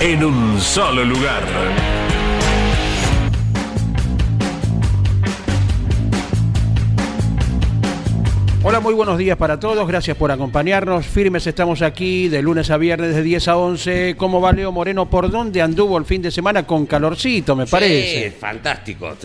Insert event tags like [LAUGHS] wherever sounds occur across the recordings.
en un solo lugar. Hola, muy buenos días para todos. Gracias por acompañarnos. Firmes estamos aquí de lunes a viernes de 10 a 11. ¿Cómo va Leo Moreno? ¿Por dónde anduvo el fin de semana con calorcito, me parece? Sí, fantástico.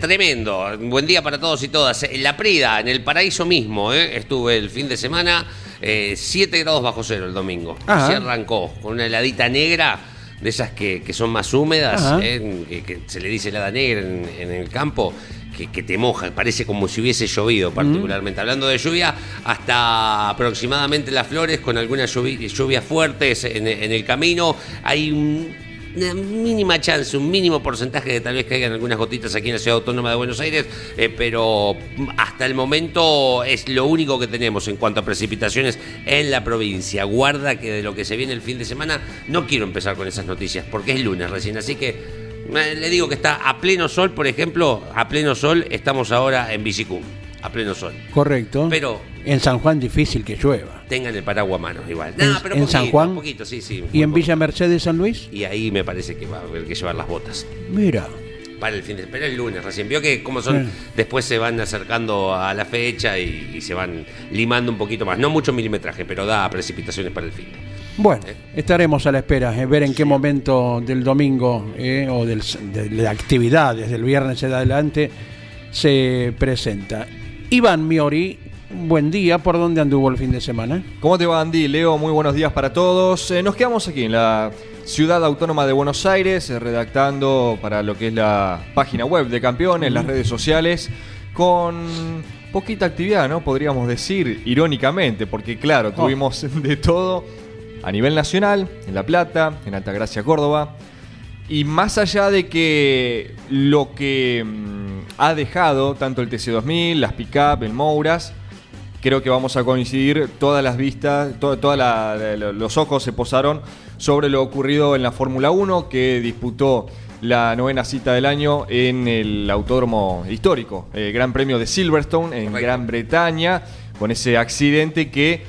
Tremendo. Buen día para todos y todas. En La Prida, en el paraíso mismo, ¿eh? estuve el fin de semana. 7 grados bajo cero el domingo. Ajá. Así arrancó, con una heladita negra. De esas que, que son más húmedas. ¿eh? que, que se le dice helada negra en, en el campo, que, que te moja, parece como si hubiese llovido particularmente. Hablando de lluvia, hasta aproximadamente las flores, con algunas lluvi- lluvias fuertes en, en el camino, hay un- una mínima chance, un mínimo porcentaje de tal vez caigan algunas gotitas aquí en la ciudad autónoma de Buenos Aires, eh, pero hasta el momento es lo único que tenemos en cuanto a precipitaciones en la provincia. Guarda que de lo que se viene el fin de semana, no quiero empezar con esas noticias porque es lunes recién, así que le digo que está a pleno sol, por ejemplo, a pleno sol estamos ahora en Bicicú, a pleno sol. Correcto. Pero- En San Juan difícil que llueva. Tengan el paraguas a mano igual. ¿En- No, pero en poquito, San Juan? poquito, sí, sí. ¿Y en Villa Mercedes, San Luis? Y ahí me parece que va a haber que llevar las botas. Mira. para el fin de pero el lunes recién vio que como son después se van acercando a la fecha y, y se van limando un poquito más no mucho milimetraje pero da precipitaciones para el fin Bueno, Eh. estaremos a la espera, eh, ver en qué momento del domingo eh, o del, de la actividad desde el viernes en adelante se presenta. Iván Miori, buen día, ¿por dónde anduvo el fin de semana? ¿Cómo te va Andy? Leo, muy buenos días para todos. Eh, nos quedamos aquí en la Ciudad Autónoma de Buenos Aires, eh, redactando para lo que es la página web de Campeones, las redes sociales, con poquita actividad, ¿no? Podríamos decir, irónicamente, porque claro, tuvimos [LAUGHS] de todo a nivel nacional, en La Plata, en Altagracia, Córdoba. Y más allá de que lo que mm, ha dejado tanto el TC2000, las pick-up, el Mouras, creo que vamos a coincidir todas las vistas, to- toda la- la- los ojos se posaron sobre lo ocurrido en la Fórmula 1 que disputó la novena cita del año en el autódromo histórico, el Gran Premio de Silverstone en Correcto. Gran Bretaña, con ese accidente que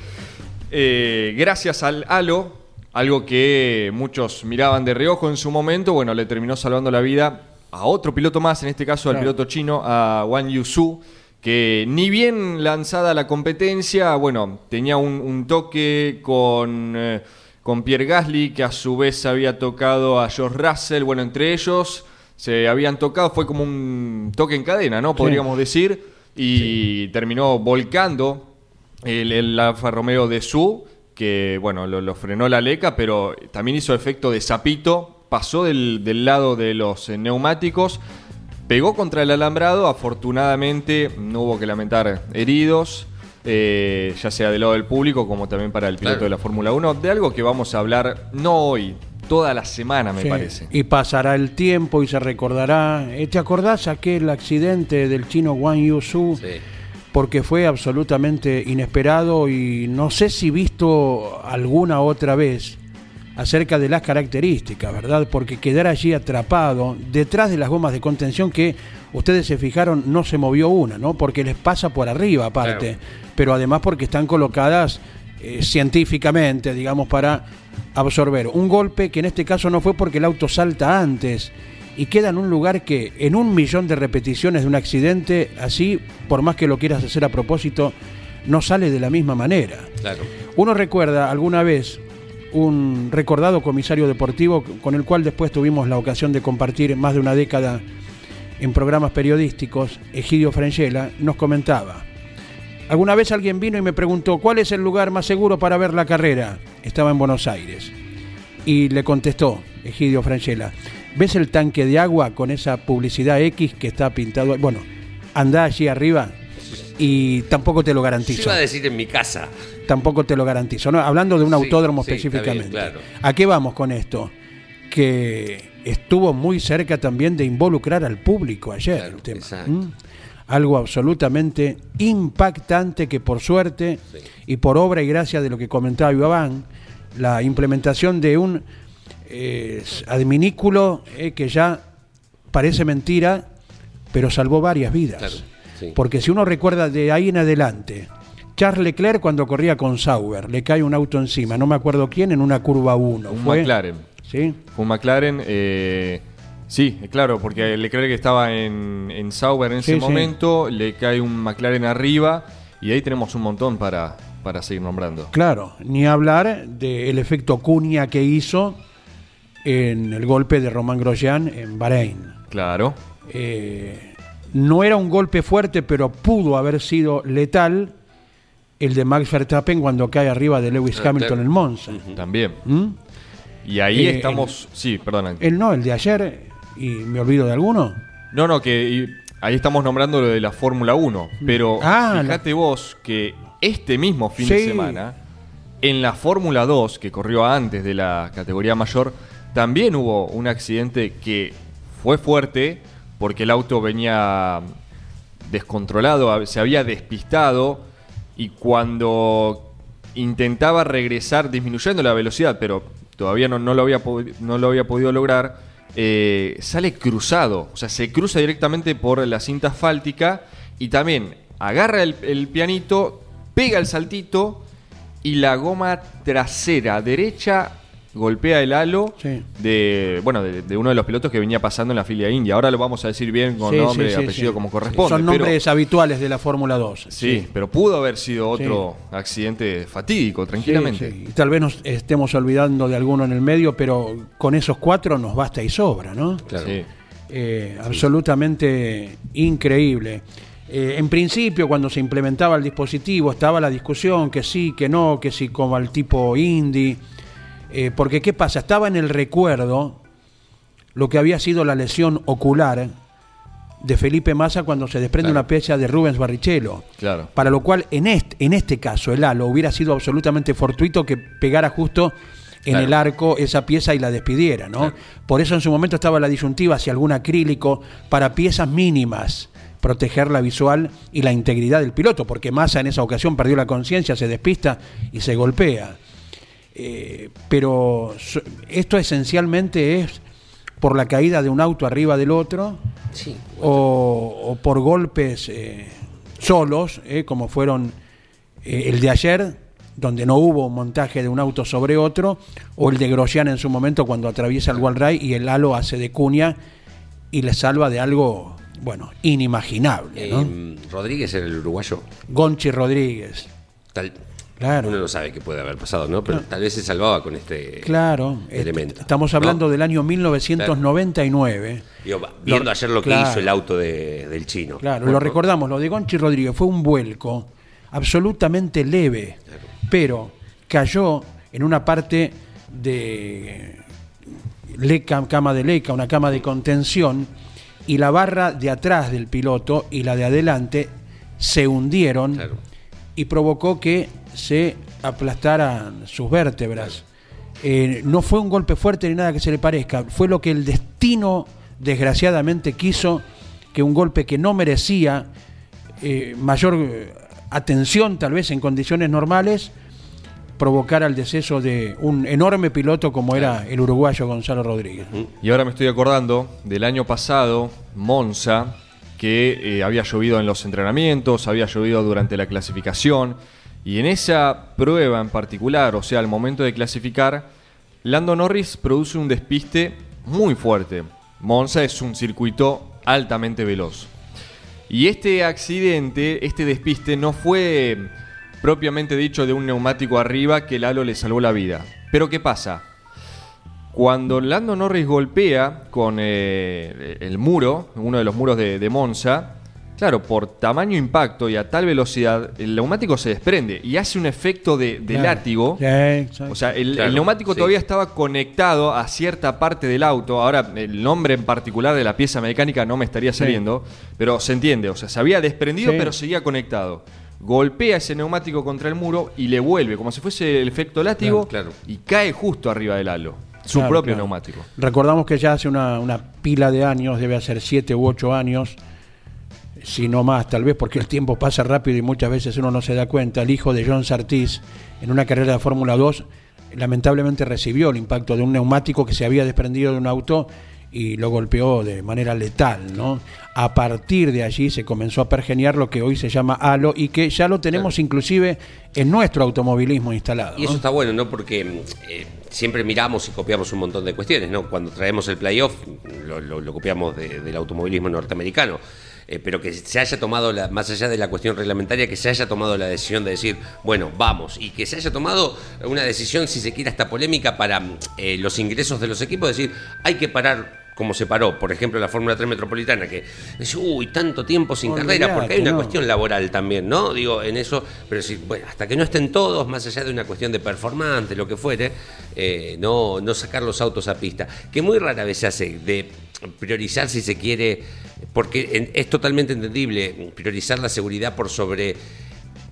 eh, gracias al halo, algo que muchos miraban de reojo en su momento, bueno, le terminó salvando la vida a otro piloto más, en este caso al Claro. piloto chino, a Wang Yusu, que ni bien lanzada la competencia, bueno, tenía un, un toque con, eh, con Pierre Gasly, que a su vez había tocado a George Russell, bueno, entre ellos se habían tocado, fue como un toque en cadena, ¿no? Podríamos decir, y terminó volcando el, el Alfa Romeo de Su, que bueno, lo, lo frenó la leca, pero también hizo efecto de zapito, pasó del, del lado de los eh, neumáticos, pegó contra el alambrado, afortunadamente no hubo que lamentar heridos, eh, ya sea del lado del público como también para el piloto Claro. de la Fórmula 1, de algo que vamos a hablar no hoy, toda la semana me Sí. parece. Y pasará el tiempo y se recordará. Eh, ¿Te acordás aquel accidente del chino Wang Yusu? sí Porque fue absolutamente inesperado y no sé si visto alguna otra vez acerca de las características, ¿verdad? Porque quedar allí atrapado detrás de las gomas de contención que ustedes se fijaron no se movió una, ¿no? Porque les pasa por arriba aparte, pero además porque están colocadas eh, científicamente, digamos, para absorber un golpe que en este caso no fue porque el auto salta antes y queda en un lugar que en un millón de repeticiones de un accidente así, por más que lo quieras hacer a propósito, no sale de la misma manera. claro Uno recuerda alguna vez un recordado comisario deportivo con el cual después tuvimos la ocasión de compartir más de una década en programas periodísticos, Egidio Frangela, nos comentaba. Alguna vez alguien vino y me preguntó, ¿cuál es el lugar más seguro para ver la carrera? Estaba en Buenos Aires. Y le contestó Egidio Frangela, ¿ves el tanque de agua con esa publicidad X que está pintado? Bueno, anda allí arriba y tampoco te lo Yo garantizo. iba a decir en mi casa. Tampoco te lo garantizo. ¿no? Hablando de un Sí, autódromo sí, está específicamente. claro. ¿A qué vamos con esto? Que estuvo muy cerca también de involucrar al público ayer Claro, el tema. exacto. ¿Mm? Algo absolutamente impactante que por suerte y por obra y gracia de lo que comentaba Iván, la implementación de un eh, adminículo eh, que ya parece mentira, pero salvó varias vidas. Claro, sí. Porque si uno recuerda de ahí en adelante, Charles Leclerc cuando corría con Sauber, le cae un auto encima, no me acuerdo quién, en una curva 1. Un fue, McLaren. ¿Sí? Fue un McLaren. eh, sí, claro, porque Leclerc estaba en, en Sauber en ese Sí, momento, le cae un McLaren arriba y ahí tenemos un montón para, para seguir nombrando. Claro, ni hablar del efecto cuña que hizo en el golpe de Román Grosjean en Bahrein. Claro. Eh, no era un golpe fuerte, pero pudo haber sido letal el de Max Verstappen cuando cae arriba de Lewis Ah, Hamilton en Monza. También. ¿Mm? Y ahí Eh, estamos. Sí, perdón. El no, el de ayer, y me olvido de alguno. No, no, que y ahí estamos nombrando lo de la Fórmula 1. Pero Ah, fíjate vos que este mismo fin de semana, en la Fórmula 2, que corrió antes de la categoría mayor, también hubo un accidente que fue fuerte porque el auto venía descontrolado, se había despistado y cuando intentaba regresar disminuyendo la velocidad, pero todavía no, no lo, había no lo había podido lograr, eh, sale cruzado, o sea, se cruza directamente por la cinta asfáltica y también agarra el, el pianito, pega el saltito y la goma trasera derecha golpea el halo Sí. de bueno de, de uno de los pilotos que venía pasando en la filia india. Ahora lo vamos a decir bien con Sí, nombre y sí, apellido sí. como corresponde. Son pero- nombres habituales de la Fórmula 2. Sí, pero pudo haber sido otro accidente fatídico, tranquilamente. Sí, sí. Y Tal vez nos estemos olvidando de alguno en el medio, pero con esos cuatro nos basta y sobra, ¿no? Claro. Sí. Eh, absolutamente increíble. Eh, en principio, cuando se implementaba el dispositivo, estaba la discusión que sí, que no, que sí, como al tipo indie. Eh, porque, ¿qué pasa? Estaba en el recuerdo lo que había sido la lesión ocular de Felipe Massa cuando se desprende Claro. una pieza de Rubens Barrichello. Claro. Para lo cual, en este, en este caso, el halo hubiera sido absolutamente fortuito que pegara justo en Claro. el arco esa pieza y la despidiera, ¿no? Claro. Por eso en su momento estaba la disyuntiva hacia algún acrílico para piezas mínimas proteger la visual y la integridad del piloto, porque Massa en esa ocasión perdió la conciencia, se despista y se golpea. Eh, pero esto esencialmente es por la caída de un auto arriba del otro Sí. o, o por golpes eh, solos, eh, como fueron eh, el de ayer, donde no hubo un montaje de un auto sobre otro, o el de Grosjean en su momento cuando atraviesa el Walray y el halo hace de cuña y le salva de algo, bueno, inimaginable. ¿no? Eh, Rodríguez el uruguayo. Gonchi Rodríguez, Tal, Claro. Uno no sabe qué puede haber pasado, ¿no? Pero tal vez se salvaba con este claro. eh, elemento. Estamos ¿no? hablando del año 1999. Digo, va- viendo Lo- ayer lo que hizo el auto de- del chino. Claro, lo recordamos, lo de Gonchi Rodríguez fue un vuelco absolutamente leve, pero cayó en una parte de leca, cama de leca, una cama de contención, y la barra de atrás del piloto y la de adelante se hundieron Claro. Y provocó que se aplastaran sus vértebras. Eh, no fue un golpe fuerte ni nada que se le parezca, fue lo que el destino desgraciadamente quiso que un golpe que no merecía eh, mayor eh, atención tal vez en condiciones normales provocara el deceso de un enorme piloto como era el uruguayo Gonzalo Rodríguez. Y ahora me estoy acordando del año pasado, Monza, que eh, había llovido en los entrenamientos, había llovido durante la clasificación, y en esa prueba en particular, o sea, al momento de clasificar, Lando Norris produce un despiste muy fuerte. Monza es un circuito altamente veloz. Y este accidente, este despiste, no fue propiamente dicho de un neumático arriba que el halo le salvó la vida. Pero ¿qué pasa? Cuando Lando Norris golpea con eh, el muro, uno de los muros de, de Monza, claro, por tamaño impacto y a tal velocidad, el neumático se desprende y hace un efecto de, de Claro. látigo. Sí. O sea, el, Claro, el neumático sí. todavía estaba conectado a cierta parte del auto. Ahora, el nombre en particular de la pieza mecánica no me estaría saliendo, pero se entiende. O sea, se había desprendido, Sí. pero seguía conectado. Golpea ese neumático contra el muro y le vuelve, como si fuese el efecto látigo, Claro, claro. y cae justo arriba del halo. Su Claro, propio claro. neumático. Recordamos que ya hace una, una pila de años, debe hacer siete u ocho años, si no más, tal vez porque el tiempo pasa rápido y muchas veces uno no se da cuenta. El hijo de John Sartis, en una carrera de Fórmula 2, lamentablemente recibió el impacto de un neumático que se había desprendido de un auto y lo golpeó de manera letal, ¿no? A partir de allí se comenzó a pergeniar lo que hoy se llama halo y que ya lo tenemos inclusive en nuestro automovilismo instalado. Y eso ¿no? está bueno, ¿no? Porque eh, siempre miramos y copiamos un montón de cuestiones, ¿no? Cuando traemos el playoff, lo, lo- lo copiamos de- del automovilismo norteamericano. Eh, pero que se haya tomado, la, más allá de la cuestión reglamentaria, que se haya tomado la decisión de decir, bueno, vamos, y que se haya tomado una decisión, si se quiere, hasta polémica para eh, los ingresos de los equipos, decir, hay que parar como se paró, por ejemplo, la Fórmula 3 Metropolitana, que dice, uy, tanto tiempo sin Olvidate, carrera, porque hay una no. cuestión laboral también, ¿no? Digo, en eso, pero sí, bueno, hasta que no estén todos, más allá de una cuestión de performance, lo que fuere, eh, no, no sacar los autos a pista, que muy rara vez se hace de priorizar si se quiere, porque es totalmente entendible priorizar la seguridad por sobre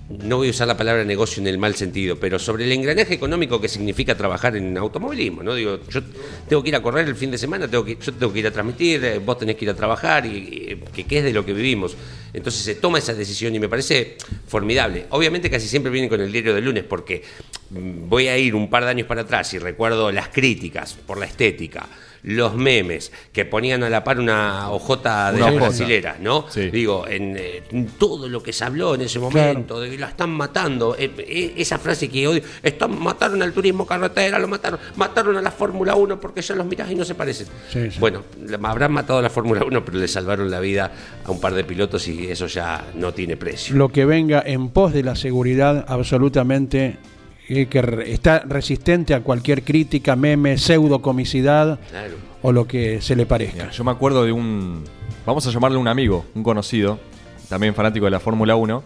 no voy a usar la palabra negocio en el mal sentido, pero sobre el engranaje económico que significa trabajar en automovilismo, ¿no? Digo, yo tengo que ir a correr el fin de semana, tengo que, yo tengo que ir a transmitir, eh, vos tenés que ir a trabajar, y, que es de lo que vivimos. Entonces se toma esa decisión y me parece formidable. Obviamente casi siempre vienen con el diario del lunes, porque mm, voy a ir un par de años para atrás y recuerdo las críticas por la estética, los memes que ponían a la par una hojota de Una las brasileras, ¿no? Sí. Digo, en, eh, todo lo que se habló en ese momento, de que la están matando, eh, eh, esa frase que odio, están, mataron al turismo carretera, lo mataron, mataron a la Fórmula 1 porque ya los mirás y no se parecen. Sí, sí. Bueno, habrán matado a la Fórmula 1, pero le salvaron la vida a un par de pilotos y eso ya no tiene precio. lo que venga en pos de la seguridad absolutamente eh, que re- está resistente a cualquier crítica, meme, pseudocomicidad Claro. o lo que se le parezca. Mira, yo me acuerdo de un, vamos a llamarle un amigo, un conocido, también fanático de la Fórmula 1,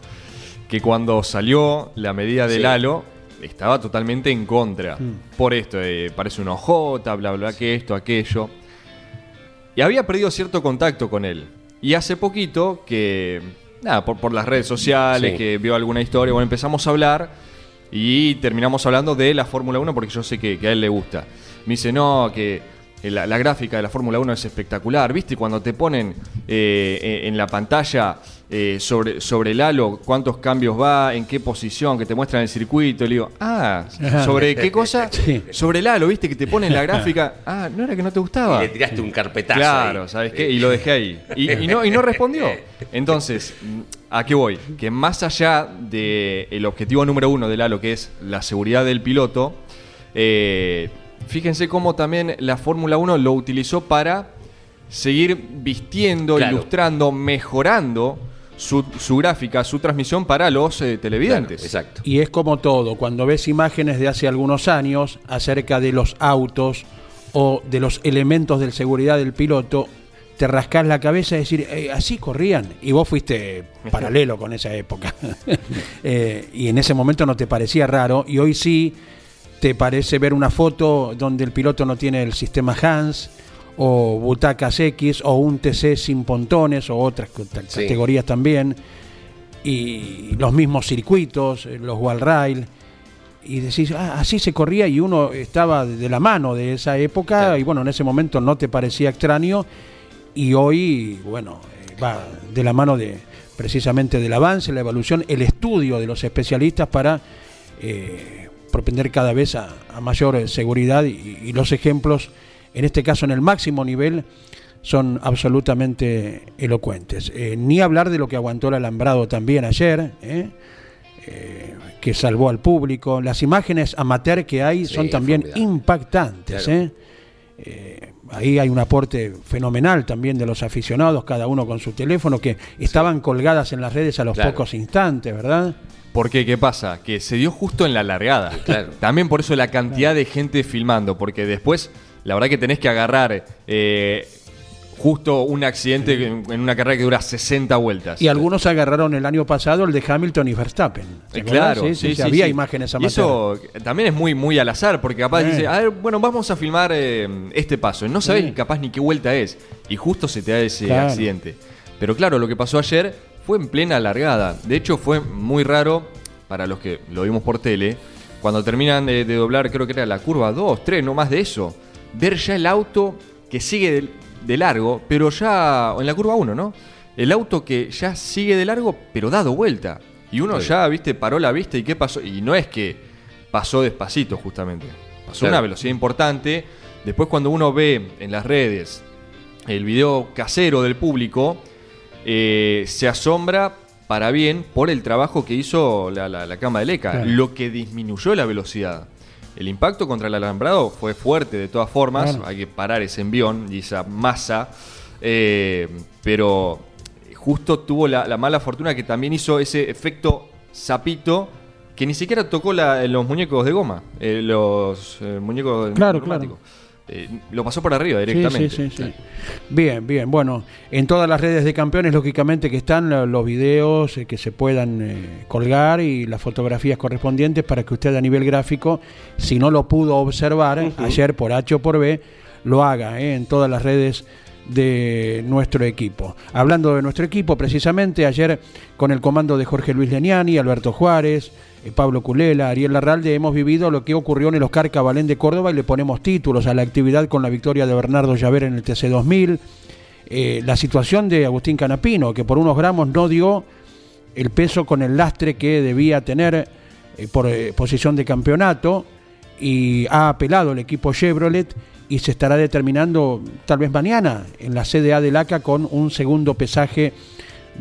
que cuando salió la medida del Sí. halo estaba totalmente en contra. Mm. Por esto, eh, parece un OJ, bla, bla, que esto, aquello. Y había perdido cierto contacto con él. Y hace poquito que, nada, por, por las redes sociales, Sí. que vio alguna historia, bueno, empezamos a hablar y terminamos hablando de la Fórmula 1 porque yo sé que, que a él le gusta. Me dice, no, que la, la gráfica de la Fórmula 1 es espectacular, ¿viste? Cuando te ponen eh, eh, en la pantalla eh, sobre, sobre el halo cuántos cambios va, en qué posición, que te muestran el circuito, y le digo, ah, ¿sobre qué cosa? [LAUGHS] Sí. Sobre el halo, ¿viste? Que te ponen la gráfica. Ah, no era que no te gustaba. Y le tiraste un carpetazo. Claro, ahí. ¿sabes qué? Y lo dejé ahí. Y, y no, y no respondió. Entonces, ¿a qué voy? Que más allá del objetivo número uno del halo, que es la seguridad del piloto, eh, fíjense cómo también la Fórmula 1 lo utilizó para seguir vistiendo, Claro. ilustrando, mejorando su, su gráfica, su transmisión para los eh, Claro, televidentes. exacto. Y es como todo, cuando ves imágenes de hace algunos años acerca de los autos o de los elementos de seguridad del piloto, te rascas la cabeza y decir, "Eh, así corrían. Y vos fuiste [LAUGHS] paralelo con esa época. [LAUGHS] Eh, y en ese momento no te parecía raro. Y hoy sí te parece ver una foto donde el piloto no tiene el sistema Hans o butacas X o un TC sin pontones o otras Sí. categorías también y los mismos circuitos, eh, los wall rail y decís, ah, así se corría y uno estaba de la mano de esa época Claro. y bueno, en ese momento no te parecía extraño y hoy, bueno, eh, va de la mano de precisamente del avance, la evolución, el estudio de los especialistas para eh, propender cada vez a, a mayor eh, seguridad y, y los ejemplos, en este caso en el máximo nivel, son absolutamente elocuentes. Eh, ni hablar de lo que aguantó el alambrado también ayer, ¿eh? Eh, que salvó al público. Las imágenes amateur que hay Sí, son también impactantes. Claro. ahí hay un aporte fenomenal también de los aficionados, cada uno con su teléfono, que estaban colgadas en las redes a los Claro. pocos instantes, ¿verdad? ¿Por qué? ¿Qué pasa? Que se dio justo en la largada. Claro. También por eso la cantidad de gente filmando, porque después la verdad que tenés que agarrar eh, justo un accidente en, en una carrera que dura 60 vueltas. Y algunos agarraron el año pasado el de Hamilton y Verstappen. ¿te Eh? Claro, Sí, sí, sí, había imágenes Y amateur. eso también es muy, muy al azar, porque capaz Eh. dice, a ver, bueno, vamos a filmar eh, este paso. No sabés capaz ni qué vuelta es. Y justo se te da ese Claro. accidente. Pero claro, lo que pasó ayer fue en plena largada. De hecho, fue muy raro para los que lo vimos por tele. Cuando terminan de, de doblar, creo que era la curva 2, 3, no más de eso. Ver ya el auto que sigue de, de largo, pero ya en la curva 1, ¿no? El auto que ya sigue de largo, pero dado vuelta. Y uno Sí. ya, viste, paró la vista y qué pasó. Y no es que pasó despacito, justamente. Pasó Claro. una velocidad importante. Después, cuando uno ve en las redes el video casero del público, eh, se asombra para bien por el trabajo que hizo la, la- la cama de Leca, Claro. lo que disminuyó la velocidad. El impacto contra el alambrado fue fuerte de todas formas, Claro. hay que parar ese envión y esa masa, eh, pero justo tuvo la, la mala fortuna que también hizo ese efecto sapito que ni siquiera tocó la- los muñecos de goma, eh, los eh, muñecos Claro, neumáticos. Eh, lo pasó por arriba directamente. sí, sí, sí. Bien, bien. Bueno, en todas las redes de campeones, lógicamente, que están lo- los videos eh, que se puedan eh, colgar y las fotografías correspondientes para que usted a nivel gráfico, si no lo pudo observar ayer por H o por B, lo haga eh, en todas las redes de nuestro equipo. Hablando de nuestro equipo, precisamente ayer con el comando de Jorge Luis Leniani, Alberto Juárez, Pablo Culela, Ariel Larralde, hemos vivido lo que ocurrió en el Oscar Cabalén de Córdoba y le ponemos títulos a la actividad con la victoria de Bernardo Llaver en el TC2000. Eh, la situación de Agustín Canapino, que por unos gramos no dio el peso con el lastre que debía tener eh, por eh, posición de campeonato y ha apelado el equipo Chevrolet y se estará determinando tal vez mañana en la CDA del ACA con un segundo pesaje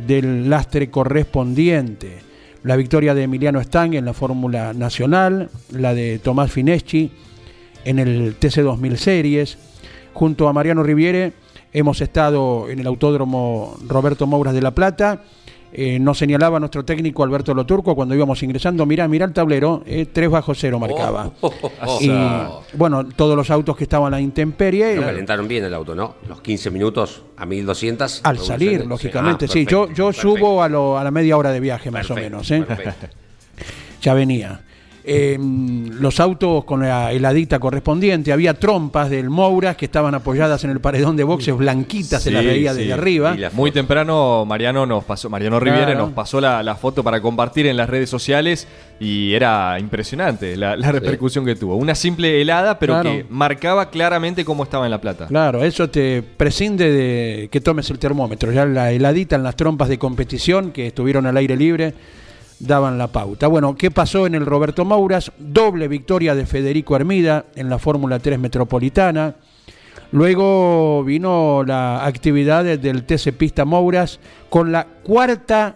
del lastre correspondiente. La victoria de Emiliano Stang en la Fórmula Nacional, la de Tomás Fineschi en el TC2000 Series, junto a Mariano Riviere hemos estado en el Autódromo Roberto Mouras de La Plata. Eh, nos señalaba nuestro técnico Alberto Loturco cuando íbamos ingresando, mira, mira el tablero, eh, 3 bajo cero marcaba. Oh, oh, oh, Y oh. bueno, todos los autos que estaban a la intemperie. Lo eh, calentaron bien el auto, ¿no? Los 15 minutos a 1200. al salir, Sí. lógicamente, Ah, sí. Yo, perfecto, yo perfecto. subo a, lo- a la media hora de viaje, más Perfecto, o menos. ¿eh? [LAUGHS] Ya venía. Eh, los autos con la heladita correspondiente, había trompas del Mouras que estaban apoyadas en el paredón de boxes, blanquitas, se las Sí, veía sí. desde arriba. Muy temprano Mariano nos pasó, Mariano Riviere Claro. nos pasó la, la foto para compartir en las redes sociales y era impresionante la, la repercusión que tuvo. Una simple helada, pero Claro. que marcaba claramente cómo estaba en la plata. Claro, eso te prescinde de que tomes el termómetro. Ya la heladita en las trompas de competición que estuvieron al aire libre daban la pauta. Bueno, ¿qué pasó en el Roberto Mouras? Doble victoria de Federico Hermida en la Fórmula 3 Metropolitana. Luego vino la actividad del TC Pista Mouras con la cuarta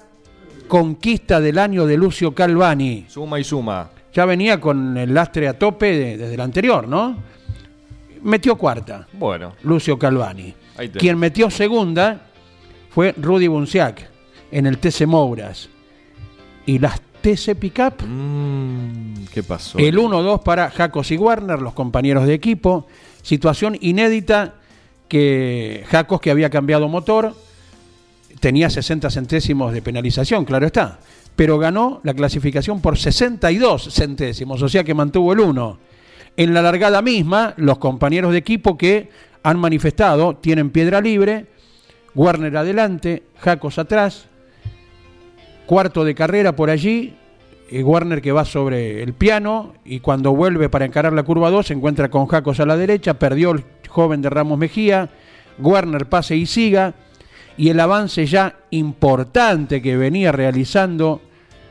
conquista del año de Lucio Calvani. Suma y suma. Ya venía con el lastre a tope de- desde el anterior, ¿no? Metió cuarta. Bueno, Lucio Calvani. Quien metió segunda fue Rudy Bunciac en el TC Mouras. Y las TC Pickup, mm, ¿qué pasó? el 1-2 para Jacos y Warner, los compañeros de equipo. Situación inédita que Jacos, que había cambiado motor, tenía 60 centésimos de penalización, claro está. Pero ganó la clasificación por 62 centésimos, o sea que mantuvo el 1. En la largada misma, los compañeros de equipo que han manifestado tienen piedra libre, Warner adelante, Jacos atrás, cuarto de carrera por allí, Warner que va sobre el piano y cuando vuelve para encarar la curva 2 se encuentra con Jacos a la derecha, perdió el joven de Ramos Mejía, Warner pase y siga y el avance ya importante que venía realizando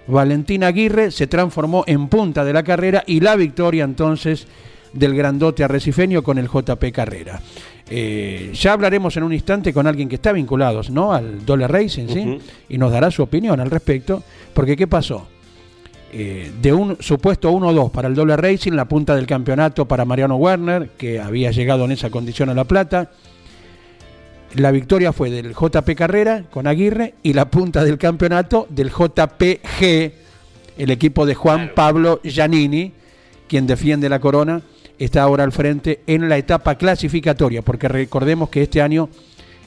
Valentín Aguirre se transformó en punta de la carrera y la victoria entonces del grandote arrecifeño con el JP Carrera. Eh, ya hablaremos en un instante con alguien que está vinculado ¿no? al Dollar Racing ¿sí? Y nos dará su opinión al respecto, porque ¿qué pasó? Eh, de un supuesto 1-2 para el Dollar Racing, la punta del campeonato para Mariano Werner, que había llegado en esa condición a La Plata. La victoria fue del JP Carrera con Aguirre y la punta del campeonato del JPG, el equipo de Juan. Pablo Giannini, quien defiende la corona está ahora al frente en la etapa clasificatoria, porque recordemos que este año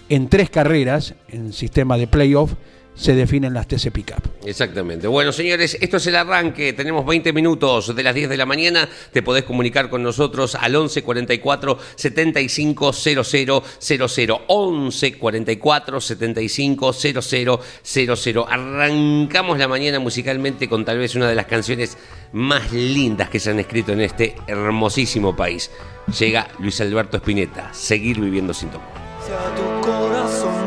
en tres carreras, en sistema de playoff, se definen las TC Pickup. Exactamente. Bueno, señores, esto es el arranque. Tenemos 20 minutos de las 10 de la mañana. Te podés comunicar con nosotros al 11 44 75 00 00. 11 44 75 00 00. Arrancamos la mañana musicalmente con tal vez una de las canciones más lindas que se han escrito en este hermosísimo país. Llega Luis Alberto Spinetta. Seguir viviendo sin tomar. Tu corazón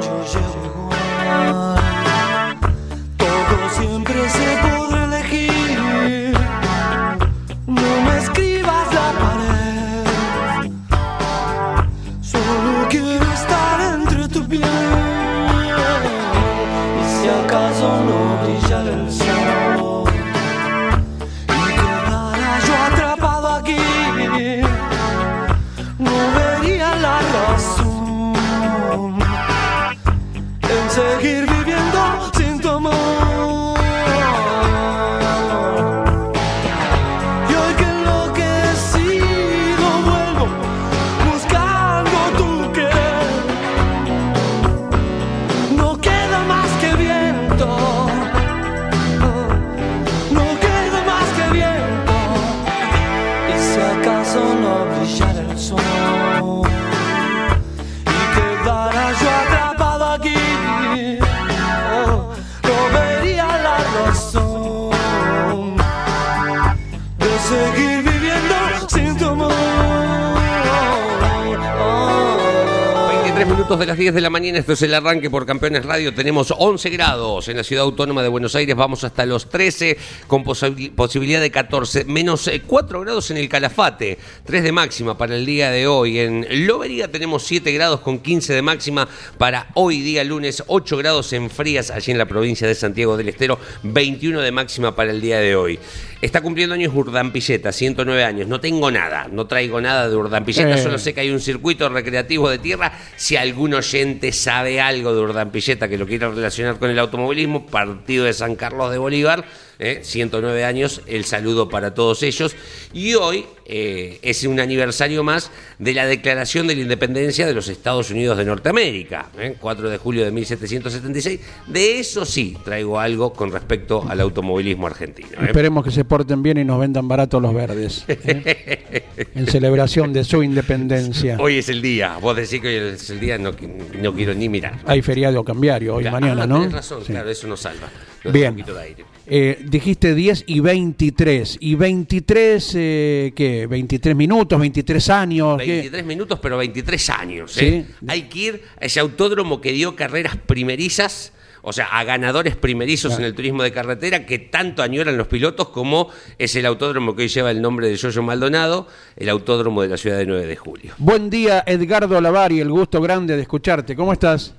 minutos de las 10 de la mañana, esto es el arranque por Campeones Radio. Tenemos 11 grados en la ciudad autónoma de Buenos Aires, vamos hasta los 13 con posi- posibilidad de 14, menos eh, 4 grados en el Calafate, 3 de máxima para el día de hoy. En Lobería tenemos 7 grados con 15 de máxima para hoy día lunes, 8 grados en Frías, allí en la provincia de Santiago del Estero, 21 de máxima para el día de hoy. Está cumpliendo años Urdampilleta, 109 años. No tengo nada, no traigo nada de Urdampilleta, Eh. solo sé que hay un circuito recreativo de tierra. Si algún oyente sabe algo de Urdampilleta que lo quiera relacionar con el automovilismo, partido de San Carlos de Bolívar, eh, 109 años, el saludo para todos ellos. Y hoy eh, es un aniversario más de la declaración de la independencia de los Estados Unidos de Norteamérica, eh, 4 de julio de 1776. De eso sí traigo algo con respecto al automovilismo argentino. eh. Esperemos que se porten bien y nos vendan barato los verdes. ¿eh? [LAUGHS] en celebración de su independencia. Hoy es el día, vos decís que hoy es el día, no, qui- no quiero ni mirar. Hay feriado cambiario hoy Claro, mañana, ah, ¿no? Tenés razón, Sí. claro, eso nos salva. Nos Bien. Un poquito de aire. Eh, dijiste 10 y 23. ¿Y 23 eh, qué? ¿23 minutos? ¿23 años? ¿Qué? 23 minutos, pero 23 años. Sí. ¿eh? Hay que ir a ese autódromo que dio carreras primerizas, o sea, a ganadores primerizos Claro. en el turismo de carretera que tanto añoran los pilotos, como es el autódromo que hoy lleva el nombre de Yoyo Maldonado, el autódromo de la ciudad de 9 de julio. Buen día, Edgardo Lavari, el gusto grande de escucharte. ¿Cómo estás?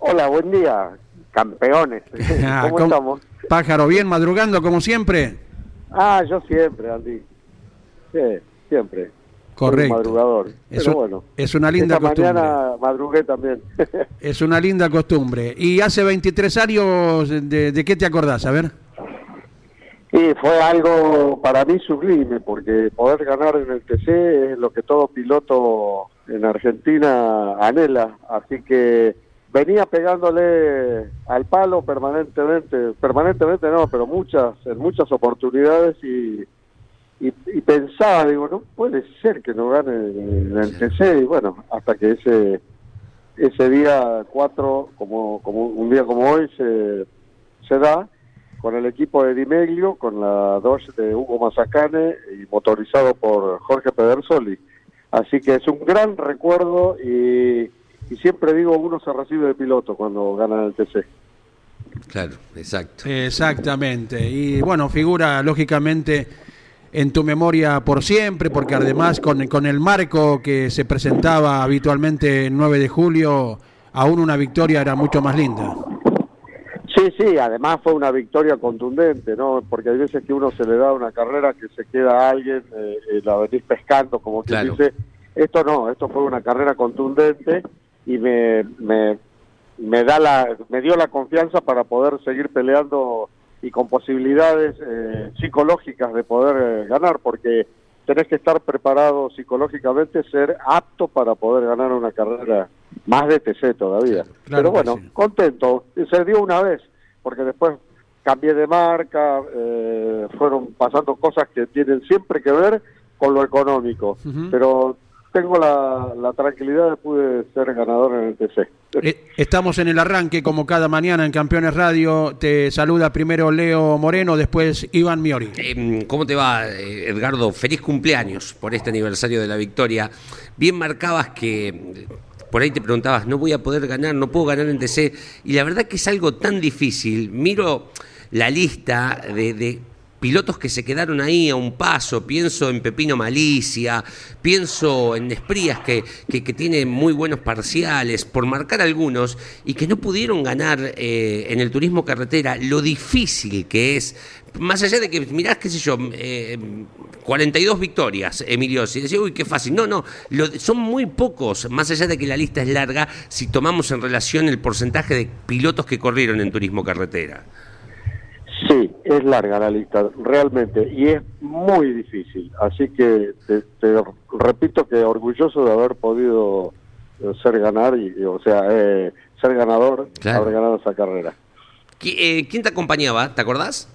Hola, buen día, campeones. [LAUGHS] Ah, ¿Cómo ¿cómo- estamos? Pájaro, bien, madrugando como siempre. Ah, yo siempre, Andy. Sí, siempre. Correcto. madrugador. Es un- bueno. es una linda Esta costumbre. mañana madrugué también. [LAUGHS] Es una linda costumbre. Y hace 23 años, ¿de, de qué te acordás? A ver. y fue algo para mí sublime, porque poder ganar en el TC es lo que todo piloto en Argentina anhela. Así que venía pegándole al palo permanentemente, permanentemente no, pero muchas, en muchas oportunidades y, y, y pensaba, digo, no puede ser que no gane en el TC y bueno, hasta que ese ese día 4, como, como un día como hoy, se, se da con el equipo de Di Meglio, con la Dodge de Hugo Mazacane y motorizado por Jorge Pedersoli. Así que es un gran recuerdo y, y siempre digo, uno se recibe de piloto cuando gana el TC. Claro, exacto. Exactamente. Y bueno, figura lógicamente en tu memoria por siempre, porque además con, con el marco que se presentaba habitualmente el 9 de julio, aún una victoria era mucho más linda. Sí, sí, además fue una victoria contundente, ¿no? Porque hay veces que uno se le da una carrera que se queda a alguien, eh, eh, la venís pescando, como quien Claro. dice. Esto no, esto fue una carrera contundente y me, me, me, da la, me dio la confianza para poder seguir peleando y con posibilidades eh, psicológicas de poder eh, ganar, porque tenés que estar preparado psicológicamente, ser apto para poder ganar una carrera más de TC todavía. Claro Pero que bueno, sí. contento. Se dio una vez, porque después cambié de marca, eh, fueron pasando cosas que tienen siempre que ver con lo económico. Pero tengo la, la tranquilidad de pude ser ganador en el TC. Eh, Estamos en el arranque, como cada mañana en Campeones Radio. Te saluda primero Leo Moreno, después Iván Miori. Eh, ¿Cómo te va, eh, Edgardo? Feliz cumpleaños por este aniversario de la victoria. Bien marcabas que por ahí te preguntabas, no voy a poder ganar, no puedo ganar en TC. Y la verdad que es algo tan difícil. Miro la lista de, de pilotos que se quedaron ahí a un paso. Pienso en Pepino Malicia, pienso en Esprías que, que, tiene muy buenos parciales, por marcar algunos, y que no pudieron ganar eh, en el turismo carretera. Lo difícil que es, más allá de que mirás, qué sé yo, eh, 42 victorias, Emilio, si decís, uy, qué fácil. No, no, lo- son muy pocos, más allá de que la lista es larga, si tomamos en relación el porcentaje de pilotos que corrieron en turismo carretera. Sí, es larga la lista, realmente, y es muy difícil. Así que te, te repito que orgulloso de haber podido eh, ser ganar, y, y, o sea, eh, ser ganador, Claro. haber ganado esa carrera. ¿Qui- eh, ¿Quién te acompañaba? ¿Te acordás?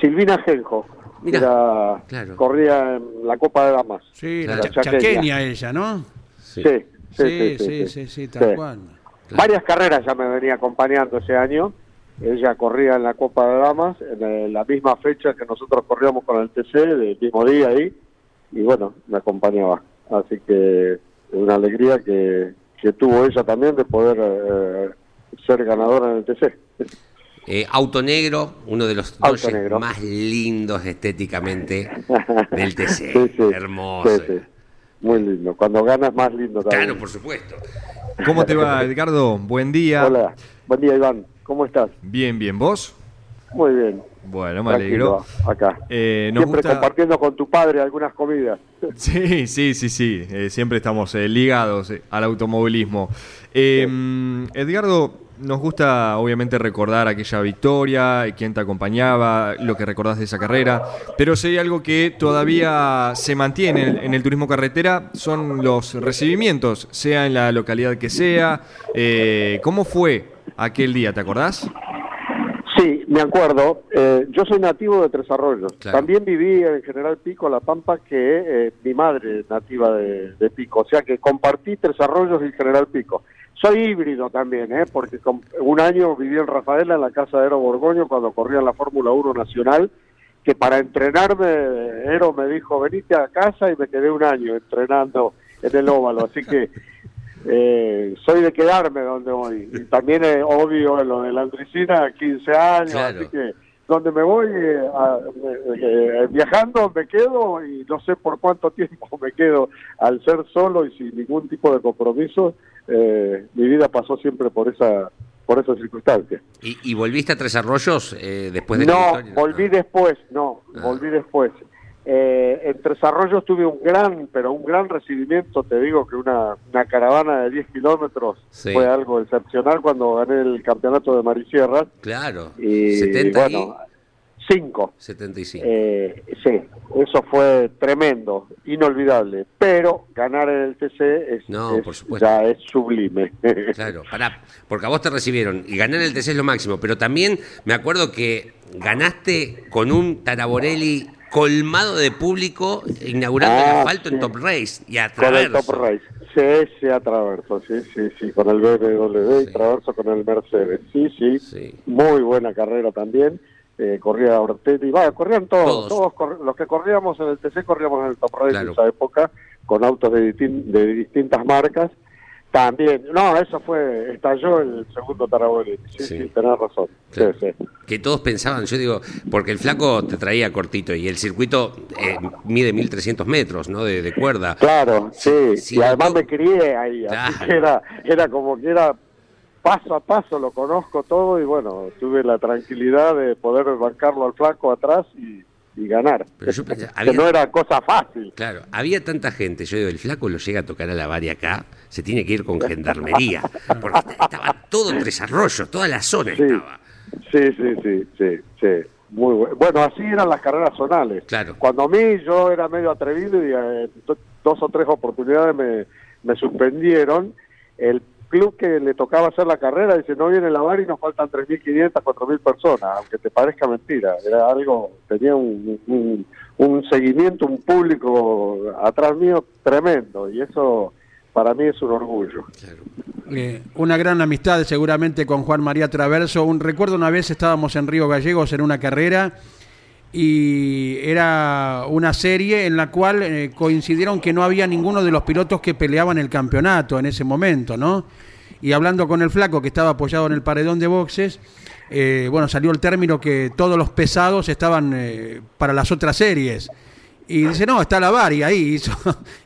Silvina Genjo, era- claro. corría en la Copa de Damas. Sí, la cha- chaqueña ella, ¿no? Sí, Sí. sí, Sí, sí, sí, sí, tal Sí. cual. Varias carreras ya me venía acompañando ese año. Ella corría en la Copa de Damas, en eh, la misma fecha que nosotros corríamos con el TC, del mismo día ahí, y bueno, me acompañaba. Así que una alegría que, que tuvo ella también de poder eh, ser ganadora en el TC. Eh, Auto Negro, uno de los Negro. más lindos estéticamente [LAUGHS] del TC. Sí, sí. Hermoso. Sí, sí. Muy lindo. Cuando ganas, más lindo también. Claro, por supuesto. ¿Cómo te va, [LAUGHS] Edgardo? Buen día. Hola. Buen día, Iván. ¿Cómo estás? Bien, bien. ¿Vos? Muy bien. Bueno, me alegro. Acá. Eh, nos Siempre gusta- compartiendo con tu padre algunas comidas. [LAUGHS] Sí, sí, sí, sí. Eh, siempre estamos eh, ligados eh, al automovilismo. Mm, Edgardo, nos gusta obviamente recordar aquella victoria, quién te acompañaba, lo que recordás de esa carrera, pero si hay algo que todavía se mantiene en, en el turismo carretera son los recibimientos, sea en la localidad que sea. ¿Cómo fue aquel día, te acordás? Sí, me acuerdo. Eh, yo soy nativo de Tres Arroyos. Claro. También viví en General Pico, La Pampa, que eh, mi madre es nativa de, de Pico. O sea que compartí Tres Arroyos y General Pico. Soy híbrido también, ¿eh? porque con- un año viví en Rafaela, en la casa de Ero Borgoño, cuando corría la Fórmula 1 Nacional, que para entrenarme, Ero me dijo, venite a casa y me quedé un año entrenando en el óvalo. Así que eh, soy de quedarme donde voy. Y [LAUGHS] también es obvio en lo de la Andricina, 15 años, Claro. así que donde me voy eh, a- eh, viajando me quedo y no sé por cuánto [LAUGHS] tiempo me quedo al ser solo y sin ningún tipo de compromiso. eh, mi vida pasó siempre por esa por esa circunstancia. ¿Y, y volviste a Tres Arroyos eh, después de No, victoria? volví después, no, Ah. volví después. Eh, en Tres Arroyos tuve un gran, pero un gran recibimiento, te digo que una, una caravana de 10 kilómetros Sí. fue algo excepcional cuando gané el campeonato de Marisierra. Claro. Y 70 bueno, 5. y 75. Eh, sí, eso fue tremendo, inolvidable. Pero ganar en el TC es, No, es- por supuesto. ya es sublime. [LAUGHS] Claro, pará, porque a vos te recibieron y ganar el TC es lo máximo, pero también me acuerdo que ganaste con un Taraborelli colmado de público inaugurando el Ah, asfalto en. Top Race y a Con el. Top Race. Sí, sí, a Traverso, sí, sí, sí, con el BMW y Sí. Traverso con el Mercedes. Sí, sí, Sí. muy buena carrera también. Eh, corría Ortetti, va, corrían todos, Todos. todos, cor- los que corríamos en el TC corríamos en el Top Race Claro. en esa época, con autos de, distin- de distintas marcas. También, no, eso fue, estalló el segundo Taraborelli. Sí, Sí. sí, tenés razón. Claro. Sí, sí. Que todos pensaban, yo digo, porque el flaco te traía cortito y el circuito eh, mide 1300 metros, ¿no? De, de cuerda. Claro, sí, sí, y además me crié ahí, así Claro. que era, era como que era paso a paso, lo conozco todo y bueno, tuve la tranquilidad de poder bancarlo al flaco atrás y, y ganar. Pero yo pensé, [LAUGHS] que no era cosa fácil. Claro, había tanta gente, yo digo, el flaco lo llega a tocar a la varia acá, se tiene que ir con gendarmería, porque est- [LAUGHS] estaba todo Tres Arroyos, toda la zona Sí. estaba. Sí, sí, sí, sí, sí. muy bueno. Bueno, así eran las carreras zonales. Claro. Cuando a mí yo era medio atrevido y eh, do- dos o tres oportunidades me, me suspendieron, el club que le tocaba hacer la carrera dice, no viene la VAR y nos faltan 3.500, 4.000 personas, aunque te parezca mentira. Era algo, tenía un, un, un seguimiento, un público atrás mío tremendo y eso para mí es un orgullo. Eh, una gran amistad seguramente con Juan María Traverso. Un recuerdo una vez estábamos en Río Gallegos en una carrera y era una serie en la cual eh, coincidieron que no había ninguno de los pilotos que peleaban el campeonato en ese momento, ¿no? Y hablando con el flaco que estaba apoyado en el paredón de boxes, eh, bueno, salió el término que todos los pesados estaban eh, para las otras series. Y dice, no, está la VAR y ahí [LAUGHS] hizo,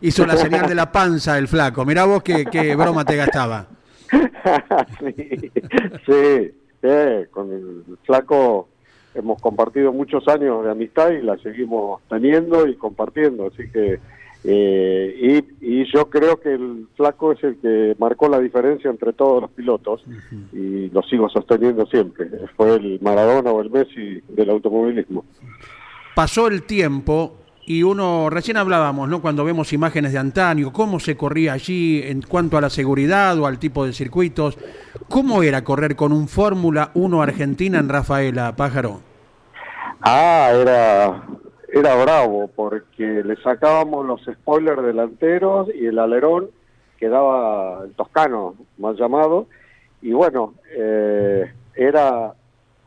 hizo la señal de la panza el flaco. Mirá vos qué, broma te gastaba. [LAUGHS] sí, sí, con el flaco hemos compartido muchos años de amistad y la seguimos teniendo y compartiendo, así que eh, y, y yo creo que el flaco es el que marcó la diferencia entre todos los pilotos y lo sigo sosteniendo siempre. Fue el Maradona o el Messi del automovilismo. Pasó el tiempo y uno, recién hablábamos, ¿no? Cuando vemos imágenes de antaño, cómo se corría allí en cuanto a la seguridad o al tipo de circuitos. ¿Cómo era correr con un Fórmula 1 Argentina en Rafaela, Pájaro? Ah, era, era bravo porque le sacábamos los spoilers delanteros y el alerón quedaba el toscano, mal llamado, y bueno, eh, era,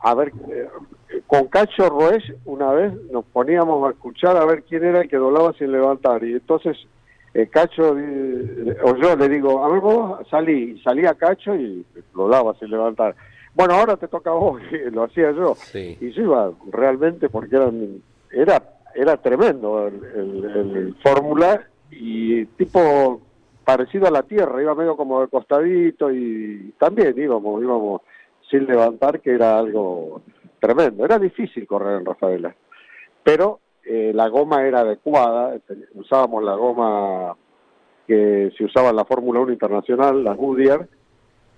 a ver, eh, con Cacho Roes una vez nos poníamos a escuchar a ver quién era el que doblaba sin levantar, y entonces eh, Cacho, eh, o yo le digo, a ver vos, salí, y salía Cacho y doblaba sin levantar. Bueno, ahora te toca a vos, [LAUGHS] lo hacía yo. Sí. Y yo iba realmente porque eran, era, era tremendo el, Fórmula y tipo parecido a la Tierra, iba medio como de costadito y también íbamos, íbamos sin levantar, que era algo tremendo. Era difícil correr en Rafaela, pero eh, la goma era adecuada, usábamos la goma que se usaba en la Fórmula 1 internacional, la Goodyear,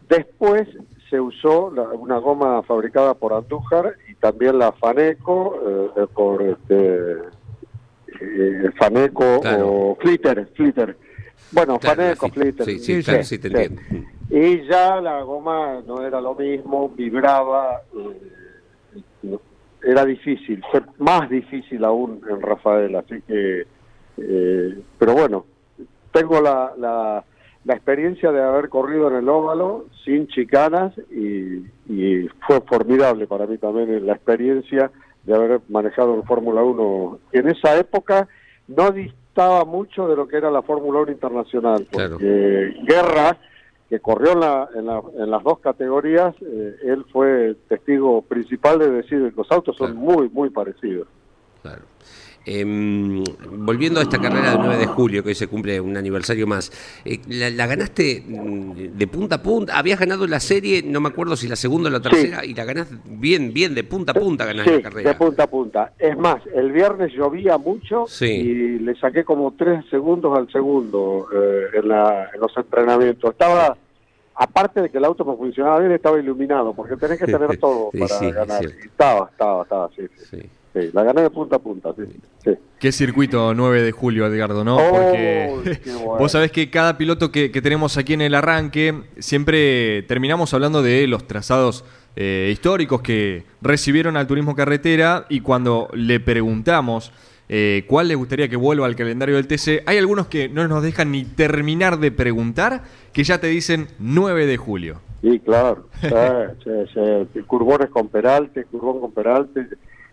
Después se usó la- una goma fabricada por Andújar y también la Faneco eh, eh, por este, eh, Faneco Claro. o Flitter, Flitter. Bueno, Claro, Faneco, sí, Flitter. sí, sí, claro, sí, te entiendo. Y ya la goma no era lo mismo, vibraba, eh, era difícil, fue más difícil aún en Rafael, así que, pero bueno, tengo la, la, la experiencia de haber corrido en el óvalo sin chicanas y, y fue formidable para mí también la experiencia de haber manejado en Fórmula 1. En esa época no distaba mucho de lo que era la Fórmula 1 internacional, Claro. porque Guerra, que corrió en, la- en, la- en las dos categorías, eh, él fue testigo principal de decir que los autos son muy, muy parecidos. Claro. Em, volviendo a esta carrera del 9 de julio, que hoy se cumple un aniversario más, eh, la, la ganaste mm, de punta a punta? Habías ganado la serie, no me acuerdo si la segunda o la tercera, y la ganás bien, bien, de punta a punta ganás Sí, la carrera. de punta a punta. Es más, el viernes llovía mucho Sí. y le saqué como tres segundos al segundo eh, en, la- en los entrenamientos. Estaba, aparte de que el auto funcionaba bien, estaba iluminado, porque tenés que [LAUGHS] tener todo para sí, ganar. estaba, estaba, estaba, sí, sí, Sí. Sí. La gané de punta a punta, sí. sí. Qué circuito 9 de julio, Edgardo, ¿no? Oh, Porque [LAUGHS] bueno. vos sabés que cada piloto que, que tenemos aquí en el arranque, siempre terminamos hablando de los trazados eh, históricos que recibieron al turismo carretera y cuando le preguntamos eh, cuál le gustaría que vuelva al calendario del TC, hay algunos que no nos dejan ni terminar de preguntar, que ya te dicen 9 de julio. Sí, claro. [LAUGHS] Sí, sí, sí. Curbones con peralte, curbón con peralte,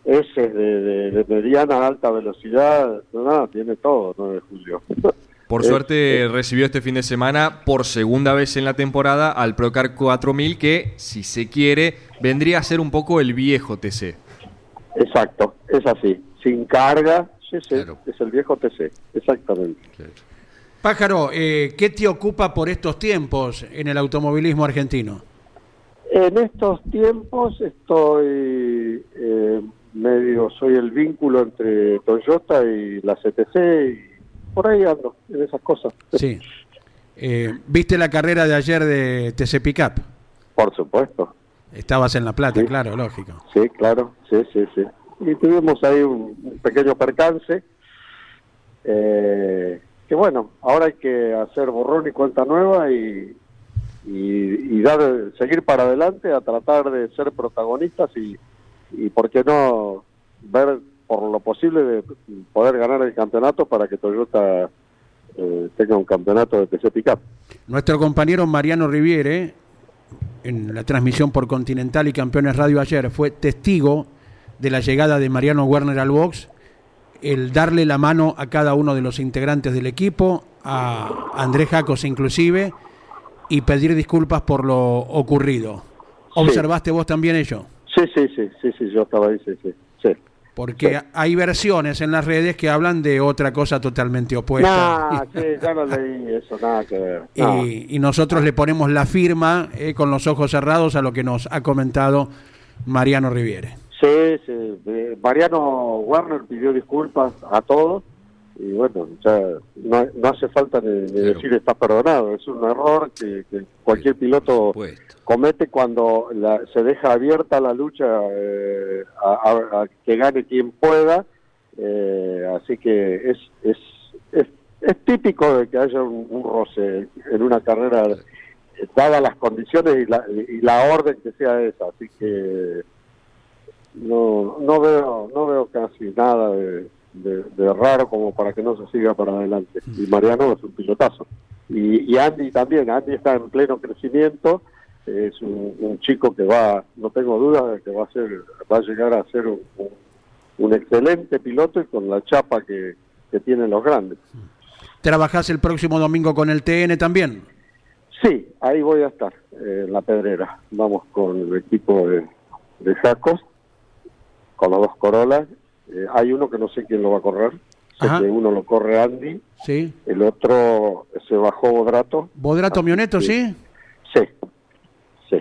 ese de, de, de mediana a alta velocidad, no, tiene todo, 9 de julio. [LAUGHS] Por Eh, suerte eh. recibió este fin de semana por segunda vez en la temporada al Procar 4000 que, si se quiere, vendría a ser un poco el viejo TC. Exacto, es así. Sin carga, sí, sí, Claro. es el viejo TC, exactamente. Claro. Pájaro, eh, ¿qué te ocupa por estos tiempos en el automovilismo argentino? En estos tiempos estoy eh, medio, soy el vínculo entre Toyota y la CTC y por ahí ando en esas cosas. Sí. [LAUGHS] Eh, ¿Viste la carrera de ayer de TC Pickup? Por supuesto. Estabas en La Plata, Sí. claro, lógico. Sí, claro, sí, sí, sí. y tuvimos ahí un, un pequeño percance. Eh, que bueno, ahora hay que hacer borrón y cuenta nueva y, y, y dar, seguir para adelante a tratar de ser protagonistas y, y por qué no ver por lo posible de poder ganar el campeonato para que Toyota eh, tenga un campeonato de TC Pickup. Nuestro compañero Mariano Riviere, en la transmisión por Continental y Campeones Radio ayer, fue testigo de la llegada de Mariano Werner al box, el darle la mano a cada uno de los integrantes del equipo, a Andrés Jacos inclusive, y pedir disculpas por lo ocurrido. ¿Observaste vos también ello? Sí, sí, sí, sí, sí, yo estaba ahí, sí, sí. sí. Porque Sí. hay versiones en las redes que hablan de otra cosa totalmente opuesta. Nah, [LAUGHS] sí, ya no leí eso, nada que ver. no. y, y nosotros le ponemos la firma eh, con los ojos cerrados a lo que nos ha comentado Mariano Riviere. Sí, sí. eh, Mariano Warner pidió disculpas a todos y bueno, ya no, no hace falta ni, ni Claro. decir está perdonado. Es un error que, que cualquier piloto comete cuando la- se deja abierta la lucha eh, a, a- a que gane quien pueda. eh, así que es, es, es, es típico de que haya un, un roce en una carrera, dadas las condiciones y la, y la orden que sea esa. Así que no, no veo no veo casi nada de, de- de raro como para que no se siga para adelante. Y Mariano es un pilotazo. Y, y Andy también, Andy está en pleno crecimiento, es un, un chico que va, no tengo duda de que va a ser, va a llegar a ser un, un- un excelente piloto y con la chapa que, que tienen los grandes. ¿Trabajás el próximo domingo con el TN también? Sí, ahí voy a estar, eh, en la pedrera. Vamos con el equipo de, de Jacos, con los dos Corolas. Eh, hay uno que no sé quién lo va a correr. Sé Ajá. que uno lo corre Andy, Sí. el otro se bajó Bodrato. ¿Bodrato Mioneto, sí? Sí, sí.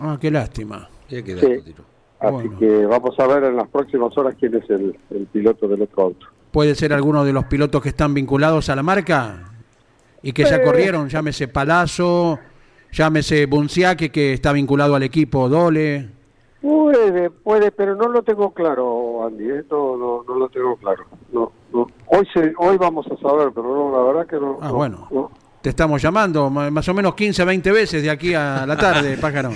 Ah, qué lástima. Qué Sí. Así Bueno. que vamos a ver en las próximas horas quién es el, el piloto del otro auto. ¿Puede ser alguno de los pilotos que están vinculados a la marca? Y que ya Eh. corrieron, llámese Palazzo, llámese Bunciaque, que está vinculado al equipo Dole. Puede, puede, pero no lo tengo claro, Andy. Esto no, no lo tengo claro. No, no. Hoy se, hoy vamos a saber, pero no, la verdad que no. Ah, no, bueno. no. Te estamos llamando ma- más o menos 15, 20 veces de aquí a la tarde, [LAUGHS] pájaro.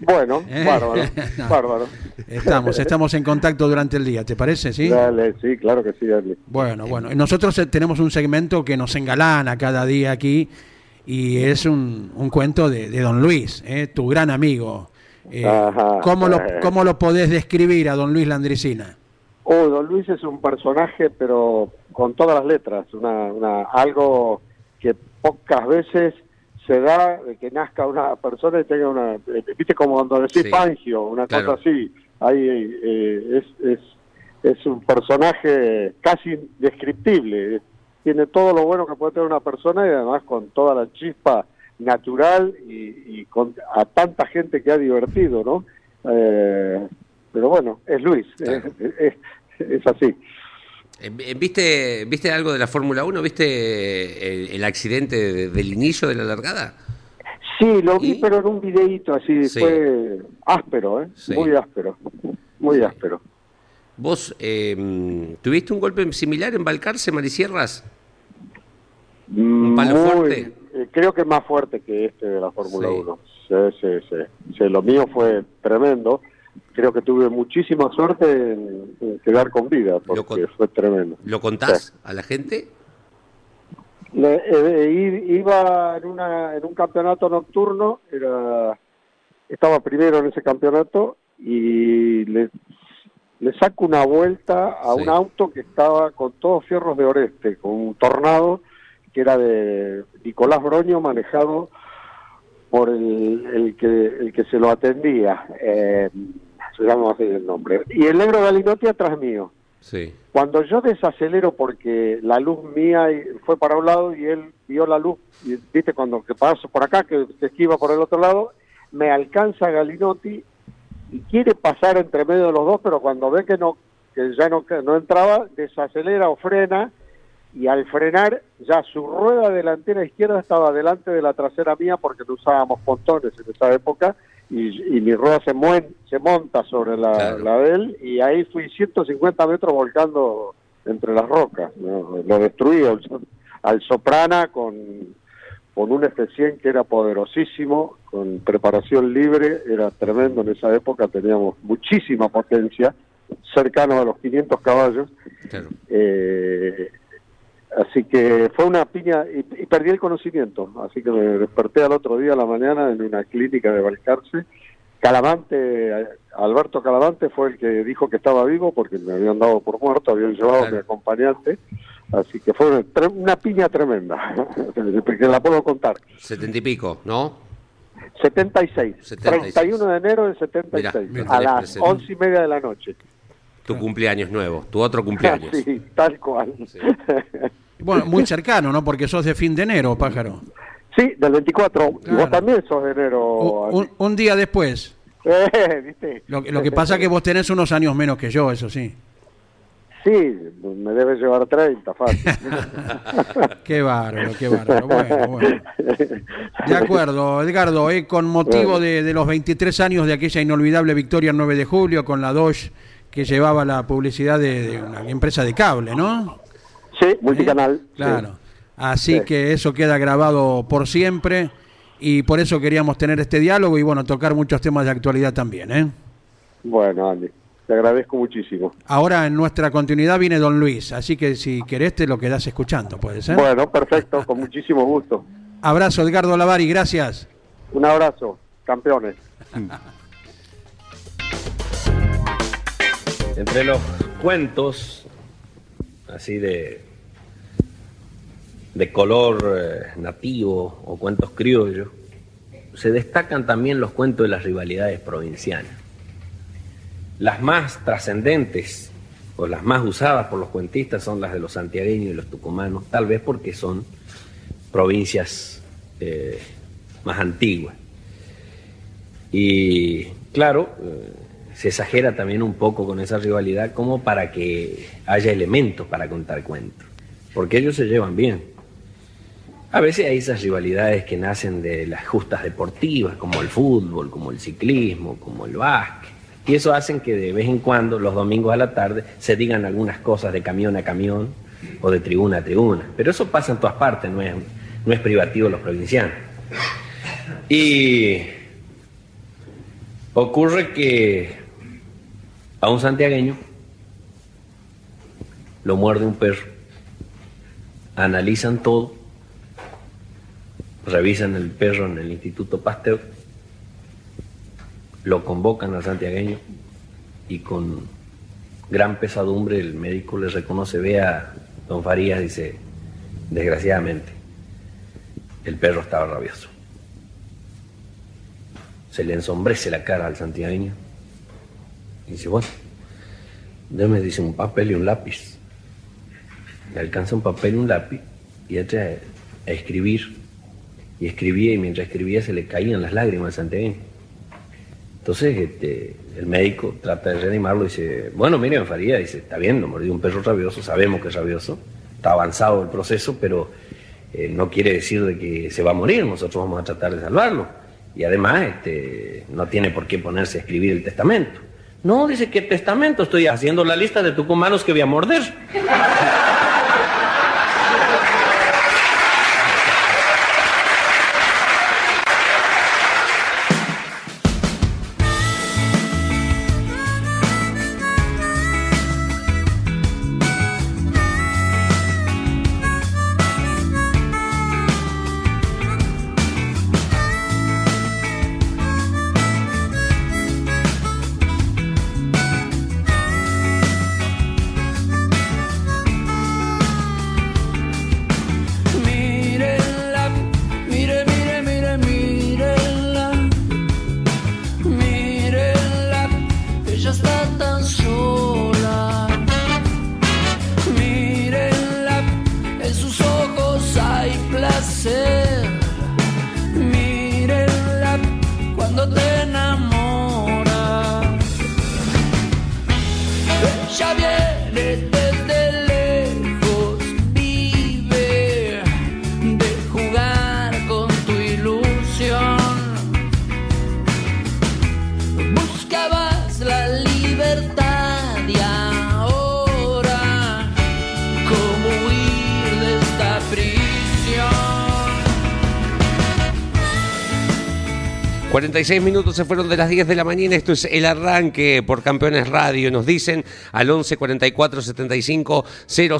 Bueno, [LAUGHS] Eh. bárbaro, [LAUGHS] No. bárbaro. Estamos, estamos en contacto durante el día, ¿te parece? ¿Sí? Dale, sí, claro que sí, Andy. Bueno, bueno. Nosotros eh, tenemos un segmento que nos engalana cada día aquí y es un, un cuento de, de Don Luis, ¿eh? tu gran amigo. Eh, Ajá. ¿cómo, lo, ¿Cómo lo podés describir a Don Luis Landricina? Oh, Don Luis es un personaje, pero con todas las letras, una, una, algo que pocas veces se da de que nazca una persona y tenga una, eh, viste como cuando decís Sí. Fangio, una Claro. cosa así, ahí eh, es, es, es un personaje casi indescriptible, Es- tiene todo lo bueno que puede tener una persona y además con toda la chispa natural y, y con a tanta gente que ha divertido, ¿no? Eh, pero bueno, es Luis, Claro. es, es- es así. Eh, eh, ¿Viste, ¿Viste algo de la Fórmula 1? ¿Viste el, el accidente de- del inicio de la largada? Sí, lo vi, ¿Y? pero en un videíto así, Sí. fue áspero, ¿eh? Sí. Muy áspero, muy Sí. áspero. ¿Vos eh, tuviste un golpe similar en Balcarce, Marisierras? ¿Un palo Muy- fuerte? Eh, creo que más fuerte que este de la Fórmula Sí. 1. Sí, sí, sí, Sí, Lo mío fue tremendo. Creo que tuve muchísima suerte en, en quedar con vida, porque con- fue tremendo. ¿Lo contás a la gente? Le- eh, iba en, una, en un campeonato nocturno, era, estaba primero en ese campeonato y le, le saco una vuelta a Sí. un auto que estaba con todos fierros de Oreste, con un tornado que era de Nicolás Broño manejado por el, el que el que se lo atendía, eh, se llama así el nombre, y el negro Galinotti atrás mío. Sí. Cuando yo desacelero porque la luz mía fue para un lado y él vio la luz, y viste cuando que paso por acá, que se esquiva por el otro lado, me alcanza Galinotti y quiere pasar entre medio de los dos, pero cuando ve que no que ya no, que no entraba, desacelera o frena y al frenar ya su rueda delantera izquierda estaba delante de la trasera mía porque no usábamos pontones en esa época y, y mi rueda se, muen- se monta sobre la, Claro. la de él y ahí fui 150 metros volcando entre las rocas. ¿no? Lo destruí al, al Soprana con, con un F100 que era poderosísimo, con preparación libre, era tremendo en esa época, teníamos muchísima potencia, cercano a los 500 caballos. Claro. Eh, así que fue una piña y, y perdí el conocimiento. Así que me desperté al otro día a la mañana en una clínica de Balcarce. Calavante, Alberto Calavante fue el que dijo que estaba vivo porque me habían dado por muerto, habían llevado a mi acompañante. Así que fue una, piña tremenda, [LAUGHS] que la puedo contar. Setenta y pico, ¿no? 76, 76. 31 de enero del 76, Mirá, mirá, a las once y media de la noche. Tu cumpleaños nuevo, tu otro cumpleaños. [LAUGHS] Sí, tal cual. [LAUGHS] Bueno, muy cercano, ¿no? Porque sos de fin de enero, pájaro. Sí, del 24. Y Claro. vos también sos de enero. Un, un- un día después. [LAUGHS] Eh, ¿viste? Lo, que- lo que pasa es que vos tenés unos años menos que yo, eso sí. Sí, me debes llevar 30, fácil. Qué bárbaro, qué bárbaro. Bueno, bueno. De acuerdo, Edgardo, eh, con motivo Bueno. de, de los 23 años de aquella inolvidable victoria el 9 de julio con la Dodge que llevaba la publicidad de, de una empresa de cable, ¿no? sí, multicanal. Claro. Así Sí. que eso queda grabado por siempre y por eso queríamos tener este diálogo y bueno, tocar muchos temas de actualidad también, ¿eh? Bueno, Andy, te agradezco muchísimo. Ahora en nuestra continuidad viene Don Luis, así que si querés te lo quedás escuchando, ¿puede ser? Bueno, perfecto, con muchísimo gusto. Abrazo, Edgardo Lavari, gracias. Un abrazo, campeones. [LAUGHS] Entre los cuentos, así de, de color eh, nativo o cuentos criollos, se destacan también los cuentos de las rivalidades provincianas. Las más trascendentes o las más usadas por los cuentistas son las de los santiagueños y los tucumanos, tal vez porque son provincias eh, más antiguas. Y claro, eh, se exagera también un poco con esa rivalidad como para que haya elementos para contar cuentos, porque ellos se llevan bien. A veces hay esas rivalidades que nacen de las justas deportivas, como el fútbol, como el ciclismo, como el básquet, y eso hacen que de vez en cuando, los domingos a la tarde, se digan algunas cosas de camión a camión o de tribuna a tribuna. Pero eso pasa en todas partes, no es, no es privativo los provincianos. Y ocurre que a un santiagueño lo muerde un perro, analizan todo, revisan el perro en el Instituto Pasteur, lo convocan al santiagueño y con gran pesadumbre el médico le reconoce, ve a don Farías, dice, desgraciadamente, el perro estaba rabioso. Se le ensombrece la cara al santiagueño y dice, bueno, déme, dice, un papel y un lápiz. Le alcanza un papel y un lápiz y entra a, a escribir. Y escribía y mientras escribía se le caían las lágrimas al santiagueño. Entonces este, el médico trata de reanimarlo y dice, bueno, don Faría, dice, está bien, lo mordió un perro rabioso, sabemos que es rabioso, está avanzado el proceso, pero eh, no quiere decir de que se va a morir, nosotros vamos a tratar de salvarlo. Y además este, no tiene por qué ponerse a escribir el testamento. No, dice que testamento, estoy haciendo la lista de tucumanos que voy a morder. 46 minutos se fueron de las 10 de la mañana. Esto es el arranque por Campeones Radio. Nos dicen al 11 44 75 000.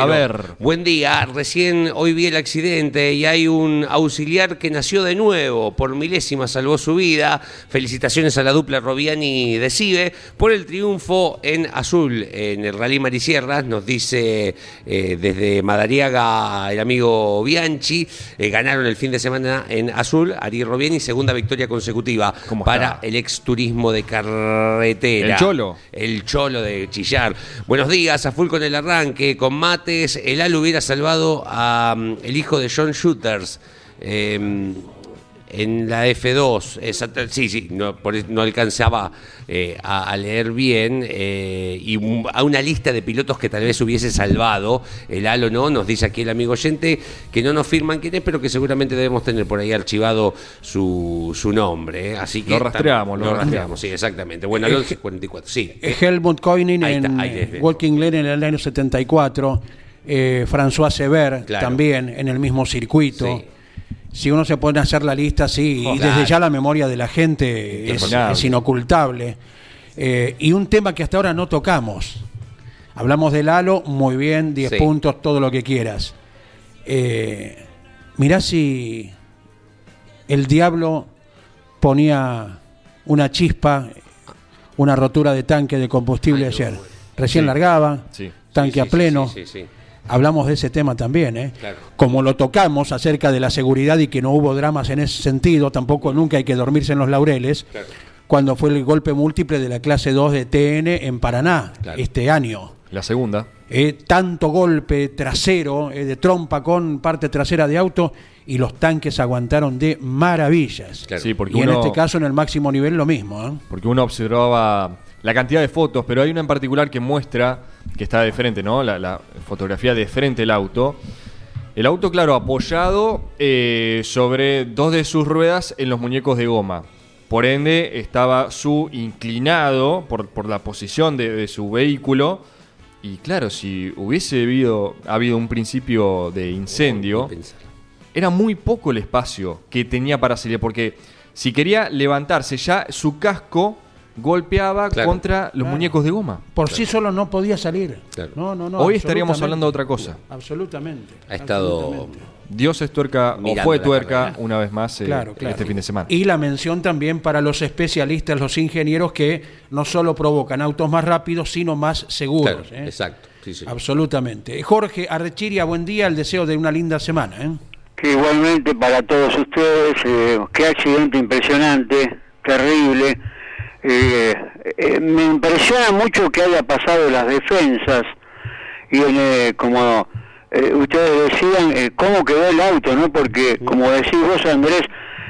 A ver. Buen día. Recién hoy vi el accidente y hay un auxiliar que nació de nuevo. Por milésima salvó su vida. Felicitaciones a la dupla Robiani de Cibe por el triunfo en azul en el Rally Marisierras. Nos dice eh, desde Madariaga el amigo Bianchi. Eh, ganaron el fin de semana en azul. Ari Robiani, segunda victoria consecutiva ¿Cómo para está? el ex turismo de carretera. El Cholo. El Cholo de Chillar. Buenos días, a full con el arranque, con mates. El Al hubiera salvado a mm, el hijo de John Shooters. eh, en la F2, exacto, sí, sí, no, por no alcanzaba eh, a, a leer bien eh, y un- a una lista de pilotos que tal vez hubiese salvado el halo, ¿no? Nos dice aquí el amigo oyente que no nos firman quién es, pero que seguramente debemos tener por ahí archivado su, su nombre, ¿eh? así que Lo rastreamos, lo lo rastreamos. sí, exactamente. Bueno, al 11 44, sí. Eh, Helmut Koenig está, en ahí. Walking Lane en el año 74, eh, François Sever Claro. también en el mismo circuito. Sí. Si uno se pone a hacer la lista, sí, y Claro. desde ya la memoria de la gente es, inocultable. Eh, y un tema que hasta ahora no tocamos. Hablamos del halo, muy bien, 10 Sí. puntos, todo lo que quieras. Eh, mirá si el diablo ponía una chispa, una rotura de tanque de combustible Ay, no, ayer. Recién Sí. largaba, Sí. tanque a pleno. sí, sí, sí. Hablamos de ese tema también, ¿eh? Claro. Como lo tocamos acerca de la seguridad y que no hubo dramas en ese sentido, tampoco nunca hay que dormirse en los laureles, Claro. cuando fue el golpe múltiple de la clase 2 de TN en Paraná Claro. este año. La segunda. Eh, tanto golpe trasero, eh, de trompa con parte trasera de auto, y los tanques aguantaron de maravillas. Claro. Sí, porque y en este caso en el máximo nivel lo mismo. ¿eh? porque uno observaba la cantidad de fotos, pero hay una en particular que muestra que está de frente, ¿no? La, la fotografía de frente el auto. El auto, claro, apoyado eh, sobre dos de sus ruedas en los muñecos de goma. Por ende, estaba su inclinado por, por la posición de, de su vehículo. Y claro, si hubiese habido, habido un principio de incendio, era muy poco el espacio que tenía para salir, porque si quería levantarse ya, su casco golpeaba Claro. contra los Claro. muñecos de goma. Por sí solo no podía salir. Claro. No, no, no, Hoy estaríamos hablando de otra cosa. Absolutamente. Ha estado absolutamente. Dios es tuerca, o fue tuerca, una vez más, eh, Claro, claro. este fin de semana. Y la mención también para los especialistas, los ingenieros que no solo provocan autos más rápidos, sino más seguros. Claro, ¿eh? exacto. Sí, sí. Absolutamente. Jorge Arrechiria, buen día, el deseo de una linda semana. ¿eh? Que igualmente para todos ustedes, eh, qué accidente impresionante, terrible. Eh, eh, me impresiona mucho que haya pasado las defensas y eh, como eh, ustedes decían, eh, cómo quedó el auto, ¿no? Porque como decís vos, Andrés,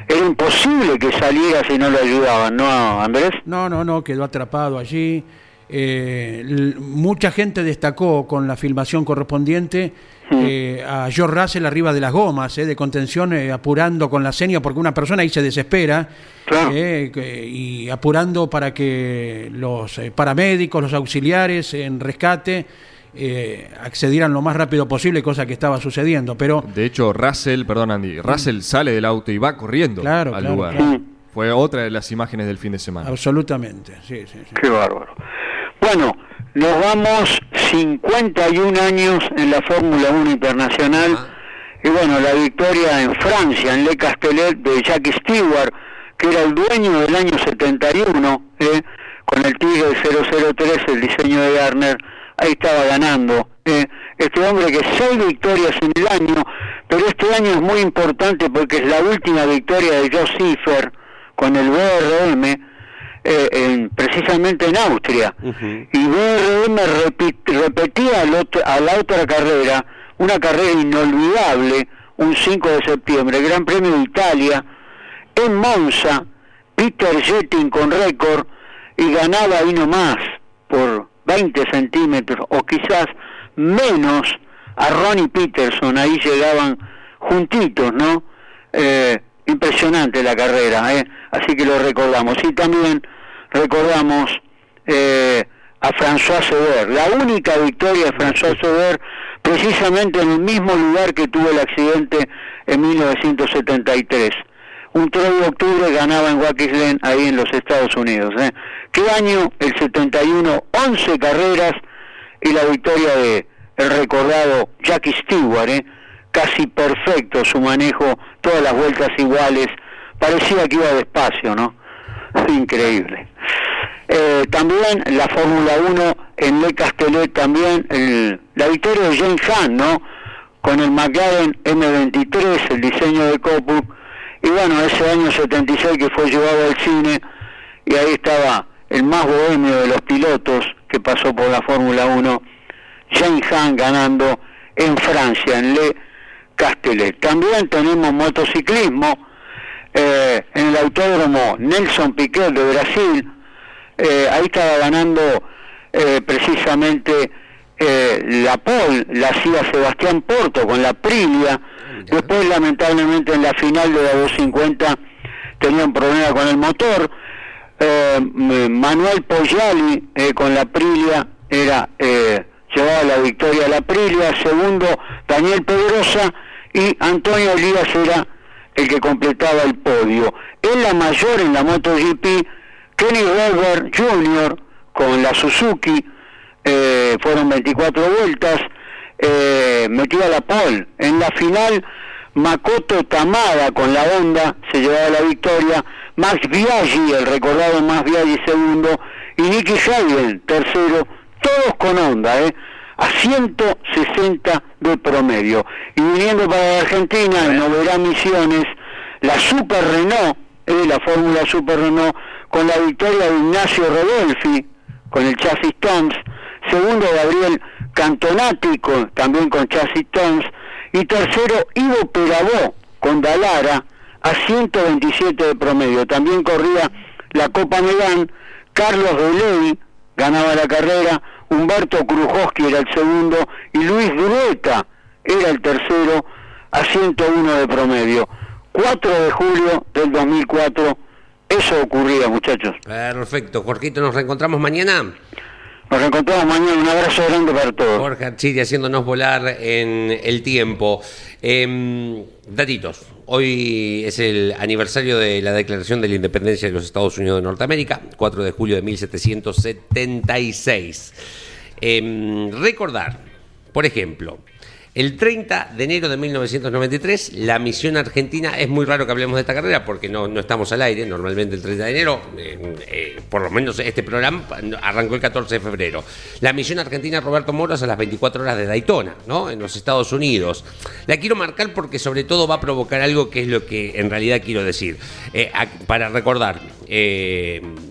era imposible que saliera si no lo ayudaban, ¿no, Andrés? No, no, no, quedó atrapado allí. Eh, mucha gente destacó con la filmación correspondiente eh, a George Russell arriba de las gomas, eh, de contención, eh, apurando con la seña, porque una persona ahí se desespera, Claro. eh, que- y apurando para que los eh, paramédicos, los auxiliares en rescate eh, accedieran lo más rápido posible, cosa que estaba sucediendo. Pero De hecho, Russell, perdón Andy, Russell sale del auto y va corriendo Claro, al claro, lugar. claro. Fue otra de las imágenes del fin de semana. absolutamente, sí, sí, sí. Qué bárbaro. Bueno, nos vamos 51 años en la Fórmula 1 Internacional. Ah. Y bueno, la victoria en Francia, en Le Castellet, de Jackie Stewart, que era el dueño del año 71, ¿eh? con el Tigre 003, el diseño de Garner, ahí estaba ganando. ¿eh? Este hombre que seis victorias en el año, pero este año es muy importante porque es la última victoria de Joe Cipher con el BRM, eh, en- precisamente en Austria. Y BRM repetía al otro- a la otra carrera, una carrera inolvidable, un 5 de septiembre, Gran Premio de Italia, en Monza, Peter Jetting con récord y ganaba ahí nomás por 20 centímetros o quizás menos a Ronnie Peterson, ahí llegaban juntitos, ¿no? Eh, impresionante la carrera, ¿eh? así que lo recordamos. Y también recordamos eh, a François Sever, la única victoria de François Sever, precisamente en el mismo lugar que tuvo el accidente en 1973. un 3 de octubre ganaba en Watkins ahí en los Estados Unidos. ¿eh? ¿Qué año? El 71, 11 carreras y la victoria de el recordado Jackie Stewart, ¿eh? casi perfecto su manejo, todas las vueltas iguales, parecía que iba despacio, ¿no? Increíble. Eh, también la Fórmula 1 en Le Castellet también, el- la victoria de James Hunt, ¿no? Con el McLaren M23, el diseño de Copu, y bueno, ese año 76 que fue llevado al cine, y ahí estaba el más bohemio de los pilotos que pasó por la Fórmula 1, James Hunt ganando en Francia, en Le Castellet. También tenemos motociclismo, eh, en el autódromo Nelson Piquet de Brasil, eh, ahí estaba ganando eh, precisamente eh, la pole, la hacía Sebastián Porto con la Aprilia, después lamentablemente en la final de la 250 tenía un problema con el motor, eh, Manuel Pogliali eh, con la Aprilia era eh, llevaba la victoria a la Aprilia, segundo Daniel Pedrosa y Antonio Olivas era el que completaba el podio. En la mayor en la MotoGP, Kenny Weber Jr. con la Suzuki, eh, fueron 24 vueltas, eh, metió a la pole. En la final, Makoto Tamada con la Honda se llevaba la victoria, Max Biaggi, el recordado Max Biaggi segundo, y Nicky Hayden tercero, todos con Honda, ¿eh? a 160 de promedio. Y viniendo para la Argentina, en Noverá Misiones, la Super Renault, eh, la Fórmula Super Renault, con la victoria de Ignacio Rodolfi, con el chasis Toms, segundo Gabriel Cantonati, con- también con chasis Toms, y tercero Ivo Perabó, con Dalara, a 127 de promedio. También corría la Copa Megán, Carlos Deley ganaba la carrera, Humberto Krujowski era el segundo y Luis Grueta era el tercero a 101 de promedio. 4 de julio del 2004, eso ocurría muchachos. Perfecto. Jorgito, nos reencontramos mañana. Nos encontramos mañana, un abrazo grande para todos. Jorge Archiri haciéndonos volar en el tiempo. Em, datitos. Hoy es el aniversario de la declaración de la independencia de los Estados Unidos de Norteamérica, 4 de julio de 1776. Em, recordar, por ejemplo, el 30 de enero de 1993, la misión argentina, es muy raro que hablemos de esta carrera porque no, no estamos al aire, normalmente el 30 de enero, eh, eh, por lo menos este programa arrancó el 14 de febrero. La misión argentina Roberto Moros a las 24 horas de Daytona, ¿no? en los Estados Unidos. La quiero marcar porque sobre todo va a provocar algo que es lo que en realidad quiero decir. Eh, para recordar,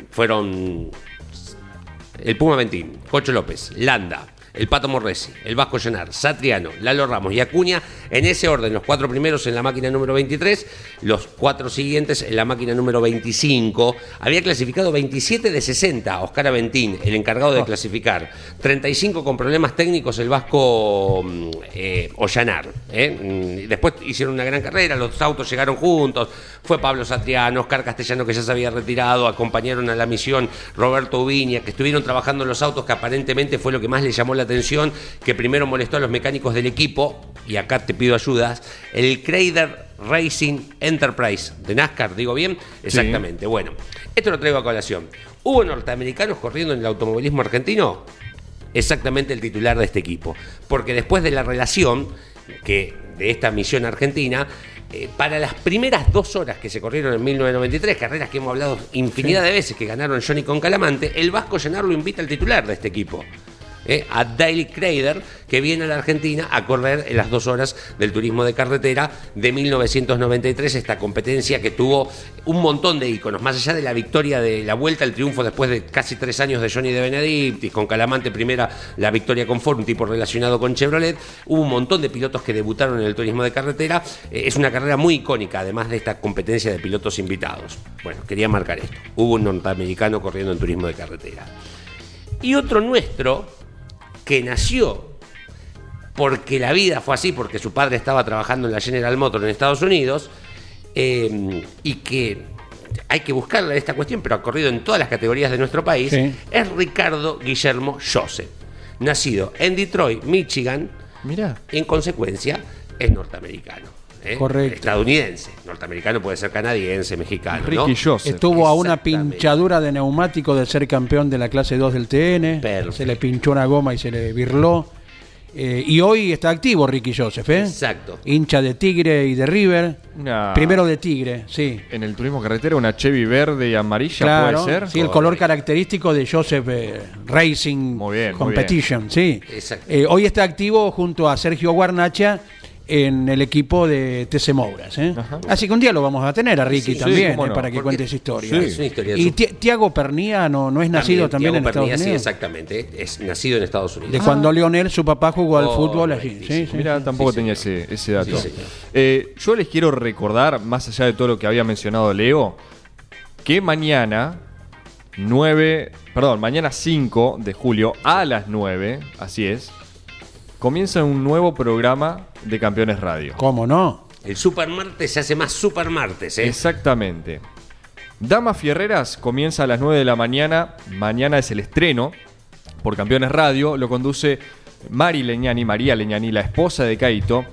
fueron el Puma Ventín, Cocho López, Landa, el Pato Morresi, el Vasco Llenar, Satriano, Lalo Ramos y Acuña, en ese orden, los cuatro primeros en la máquina número 23, los cuatro siguientes en la máquina número 25. Había clasificado 27 de 60 Oscar Aventín, el encargado de clasificar. 35 con problemas técnicos el Vasco mm, eh, Ollanar. ¿eh? Mm, Después hicieron una gran carrera, los autos llegaron juntos, fue Pablo Satriano, Oscar Castellano que ya se había retirado, acompañaron a la misión Roberto Ubiña, que estuvieron trabajando en los autos, que aparentemente fue lo que más le llamó la atención, que primero molestó a los mecánicos del equipo, y acá te pido ayudas, el Crader Racing Enterprise de NASCAR, digo bien, exactamente. Bueno, esto lo traigo a colación. ¿Hubo norteamericanos corriendo en el automovilismo argentino? exactamente el titular de este equipo. Porque después de la relación que de esta misión argentina, eh, para las primeras dos horas que se corrieron en 1993, carreras que hemos hablado infinidad de veces que ganaron Johnny con Calamante, el Vasco Llenar lo invita al titular de este equipo. Eh, a Daily Crader, que viene a la Argentina a correr en las dos horas del turismo de carretera de 1993, esta competencia que tuvo un montón de íconos, más allá de la victoria de la vuelta, el triunfo después de casi tres años de Johnny de Benedictis, con Calamante primera la victoria con Ford, un tipo relacionado con Chevrolet, hubo un montón de pilotos que debutaron en el turismo de carretera, Eh, es una carrera muy icónica, además de esta competencia de pilotos invitados. Bueno, quería marcar esto, hubo un norteamericano corriendo en turismo de carretera. Y otro nuestro, que nació porque la vida fue así, porque su padre estaba trabajando en la General Motors en Estados Unidos, eh, y que hay que buscarle esta cuestión, pero ha corrido en todas las categorías de nuestro país, Sí. es Ricardo Guillermo Joseph, nacido en Detroit, Michigan, Mirá. y en consecuencia es norteamericano. ¿Eh? Correcto. Estadounidense. Norteamericano puede ser canadiense, mexicano. ¿no? Ricky Joseph. Estuvo a una pinchadura de neumático de ser campeón de la clase 2 del TN. Perfecto. Se le pinchó una goma y se le birló. Eh, y hoy está activo Ricky Joseph, ¿eh? Exacto. Hincha de Tigre y de River. Una- Primero de Tigre, sí. En el turismo carretera, una Chevy verde y amarilla Claro, puede ser. sí, el color característico de Joseph eh, Racing Muy bien, muy Competition, sí. Exacto. Eh, hoy está activo junto a Sergio Guarnacha en el equipo de TC Mouras. ¿eh? Así que un día lo vamos a tener a Ricky Sí, también, eh, no, para que cuente esa historia. Sí. Es una historia y su- Ti- Tiago Pernía no, no es nacido también, Thiago en Estados Pernilla, sí, Unidos. exactamente. Es nacido en Estados Unidos. de cuando Leonel, su papá, jugó al fútbol allí. Sí, sí. Mira, tampoco Sí, tenía ese, ese dato. Sí. Eh, yo les quiero recordar, más allá de todo lo que había mencionado Leo, que mañana 9, perdón, mañana 5 de julio a las 9, así es, comienza un nuevo programa de Campeones Radio. ¿Cómo no? El Super Martes se hace más Super Martes, ¿eh? Exactamente. Damas Fierreras comienza a las 9 de la mañana. Mañana es el estreno por Campeones Radio. Lo conduce Mari Leñani, María Leñani, la esposa de Caito.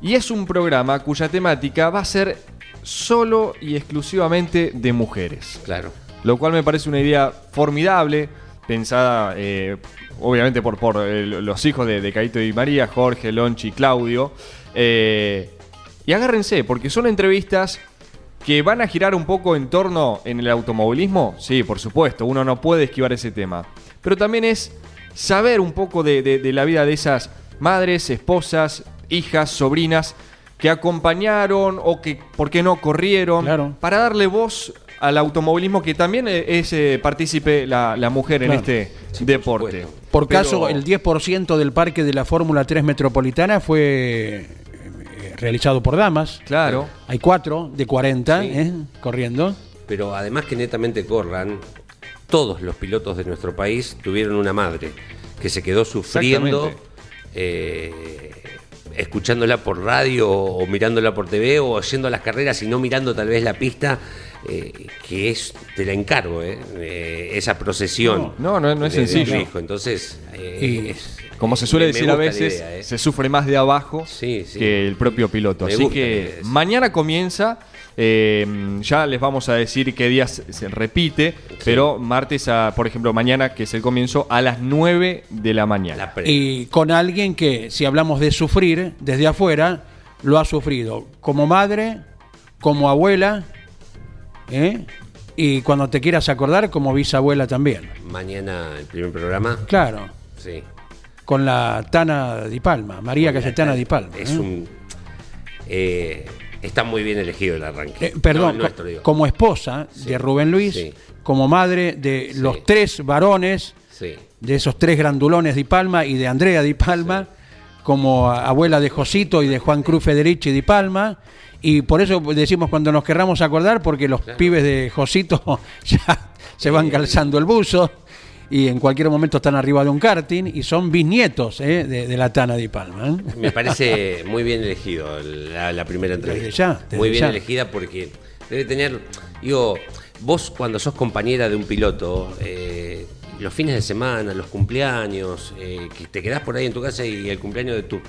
Y es un programa cuya temática va a ser solo y exclusivamente de mujeres. Claro. Lo cual me parece una idea formidable, pensada eh, obviamente por, por eh, los hijos de, de Caito y María, Jorge, Lonchi, Claudio. Eh, y agárrense, porque son entrevistas que van a girar un poco en torno en el automovilismo. Sí, por supuesto, uno no puede esquivar ese tema. Pero también es saber un poco de, de- de la vida de esas madres, esposas, hijas, sobrinas que acompañaron o que, ¿por qué no, corrieron? Claro. Para darle voz al automovilismo que también eh, es eh, partícipe la, la mujer en este deporte. Por Pero- caso, el 10% del parque de la Fórmula 3 Metropolitana fue eh, realizado por damas. Claro. Hay cuatro de 40 Sí. ¿eh? corriendo. Pero además que netamente corran, todos los pilotos de nuestro país tuvieron una madre que se quedó sufriendo, eh, escuchándola por radio o mirándola por TV o oyendo las carreras y no mirando tal vez la pista, eh, que es, te la encargo, eh, eh, esa procesión. No, no, no es de- sencillo. hijo. Entonces, eh, Y- es- Como se suele me- me decir a veces, idea, eh. se sufre más de abajo Sí, sí. que el propio piloto. Me Así que mañana comienza. eh, ya les vamos a decir qué días se repite, pero martes, a, por ejemplo, mañana, que es el comienzo, a las 9 de la mañana. La Y con alguien que, si hablamos de sufrir desde afuera, lo ha sufrido como madre, como abuela, ¿eh? y cuando te quieras acordar, como bisabuela también. Mañana el primer programa. Claro, Sí. con la Tana Di Palma, María Cayetana Di Palma. Es ¿eh? un. eh, está muy bien elegido el arranque. Eh, perdón, No, co- como esposa de Rubén Luis, Sí. como madre de Sí. los tres varones, de esos tres grandulones Di Palma y de Andrea Di Palma, como abuela de Josito y de Juan Cruz Federici Di Palma. Y por eso decimos cuando nos querramos acordar, porque los pibes de Josito [LAUGHS] ya se van calzando el buzo y en cualquier momento están arriba de un karting y son bisnietos eh, de, de la Tana Di Palma. ¿eh? Me parece [LAUGHS] muy bien elegido la, la primera entrevista. Desde ya, desde muy bien ya. elegida porque debe tener. Digo, vos cuando sos compañera de un piloto, eh, los fines de semana, los cumpleaños, eh, que te quedás por ahí en tu casa y el cumpleaños de tu,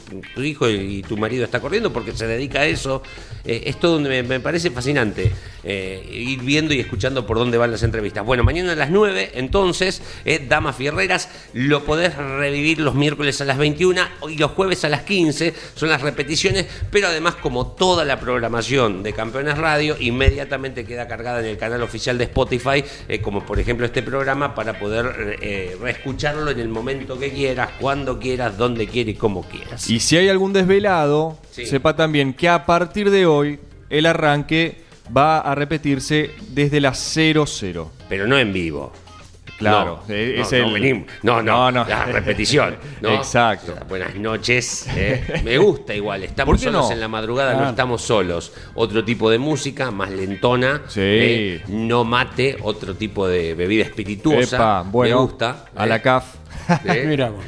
hijo y tu marido está corriendo porque se dedica a eso, eh, es todo donde me, parece fascinante eh, ir viendo y escuchando por dónde van las entrevistas. Bueno, mañana a las 9, entonces, eh, Damas Fierreras, lo podés revivir los miércoles a las 21 y los jueves a las 15, son las repeticiones, pero además como toda la programación de Campeones Radio, inmediatamente queda cargada en el canal oficial de Spotify, como por ejemplo este programa, para poder eh, reescucharlo en el momento que quieras, cuando quieras, donde quieras y como quieras. Y si hay algún desvelado, Sí. sepa también que a partir de hoy el arranque va a repetirse desde las 00. pero no en vivo. Claro, no, eh, no, es no, el- venimos. no, no, No, no. la repetición. ¿no? Exacto. Buenas noches. eh. Me gusta igual, estamos ¿Por qué solos no? en la madrugada, no Claro. estamos solos. Otro tipo de música, más lentona. Sí. eh, no mate, otro tipo de bebida espirituosa. Epa, bueno, Me gusta. a eh. la CAF. [LAUGHS] Eh, Mira vos.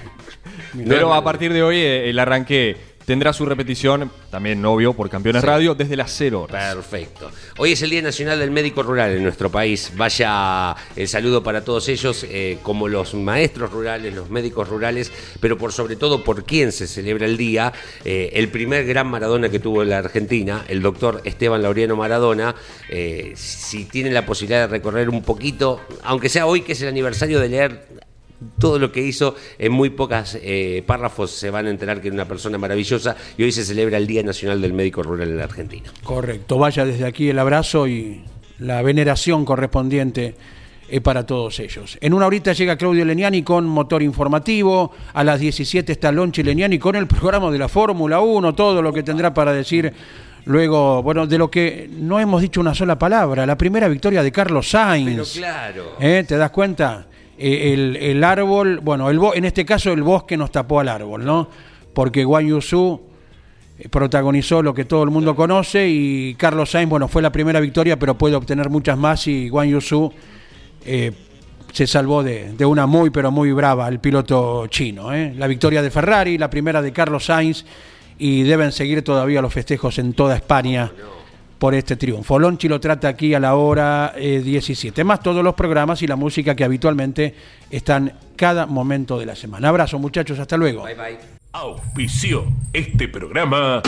Pero no, a no. partir de hoy eh, el arranque tendrá su repetición, también obvio, por Campeones Sí. Radio, desde las 0 horas. Perfecto. Hoy es el Día Nacional del Médico Rural en nuestro país. Vaya el saludo para todos ellos, eh, como los maestros rurales, los médicos rurales, pero por sobre todo por quién se celebra el día. Eh, el primer gran Maradona que tuvo la Argentina, el doctor Esteban Laureano Maradona. Eh, si tienen la posibilidad de recorrer un poquito, aunque sea hoy que es el aniversario de leer todo lo que hizo en muy pocas eh, párrafos se van a enterar que era una persona maravillosa y hoy se celebra el Día Nacional del Médico Rural en la Argentina. Correcto, vaya desde aquí el abrazo y la veneración correspondiente eh, para todos ellos. En una horita llega Claudio Leniani con motor informativo, a las 17 está Lonchi Leniani con el programa de la Fórmula 1, todo lo que tendrá para decir luego, bueno, de lo que no hemos dicho una sola palabra, la primera victoria de Carlos Sainz. Pero claro. ¿Eh? ¿Te das cuenta? Eh, el, el árbol, bueno, el bo- en este caso el bosque nos tapó al árbol, ¿no? Porque Guan Yusu eh, protagonizó lo que todo el mundo conoce y Carlos Sainz, bueno, fue la primera victoria, pero puede obtener muchas más y Guan Yusu eh, se salvó de, de una muy, pero muy brava, el piloto chino. ¿eh? La victoria de Ferrari, la primera de Carlos Sainz y deben seguir todavía los festejos en toda España por este triunfo. Lonchi lo trata aquí a la hora eh, 17, más todos los programas y la música que habitualmente están cada momento de la semana. Abrazo muchachos, hasta luego. Bye bye. Auspició este programa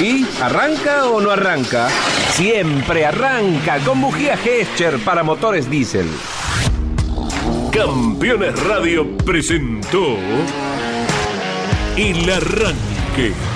¿Y arranca o no arranca? Siempre arranca con bujía Gescher para motores diésel. Campeones Radio presentó El Arranque.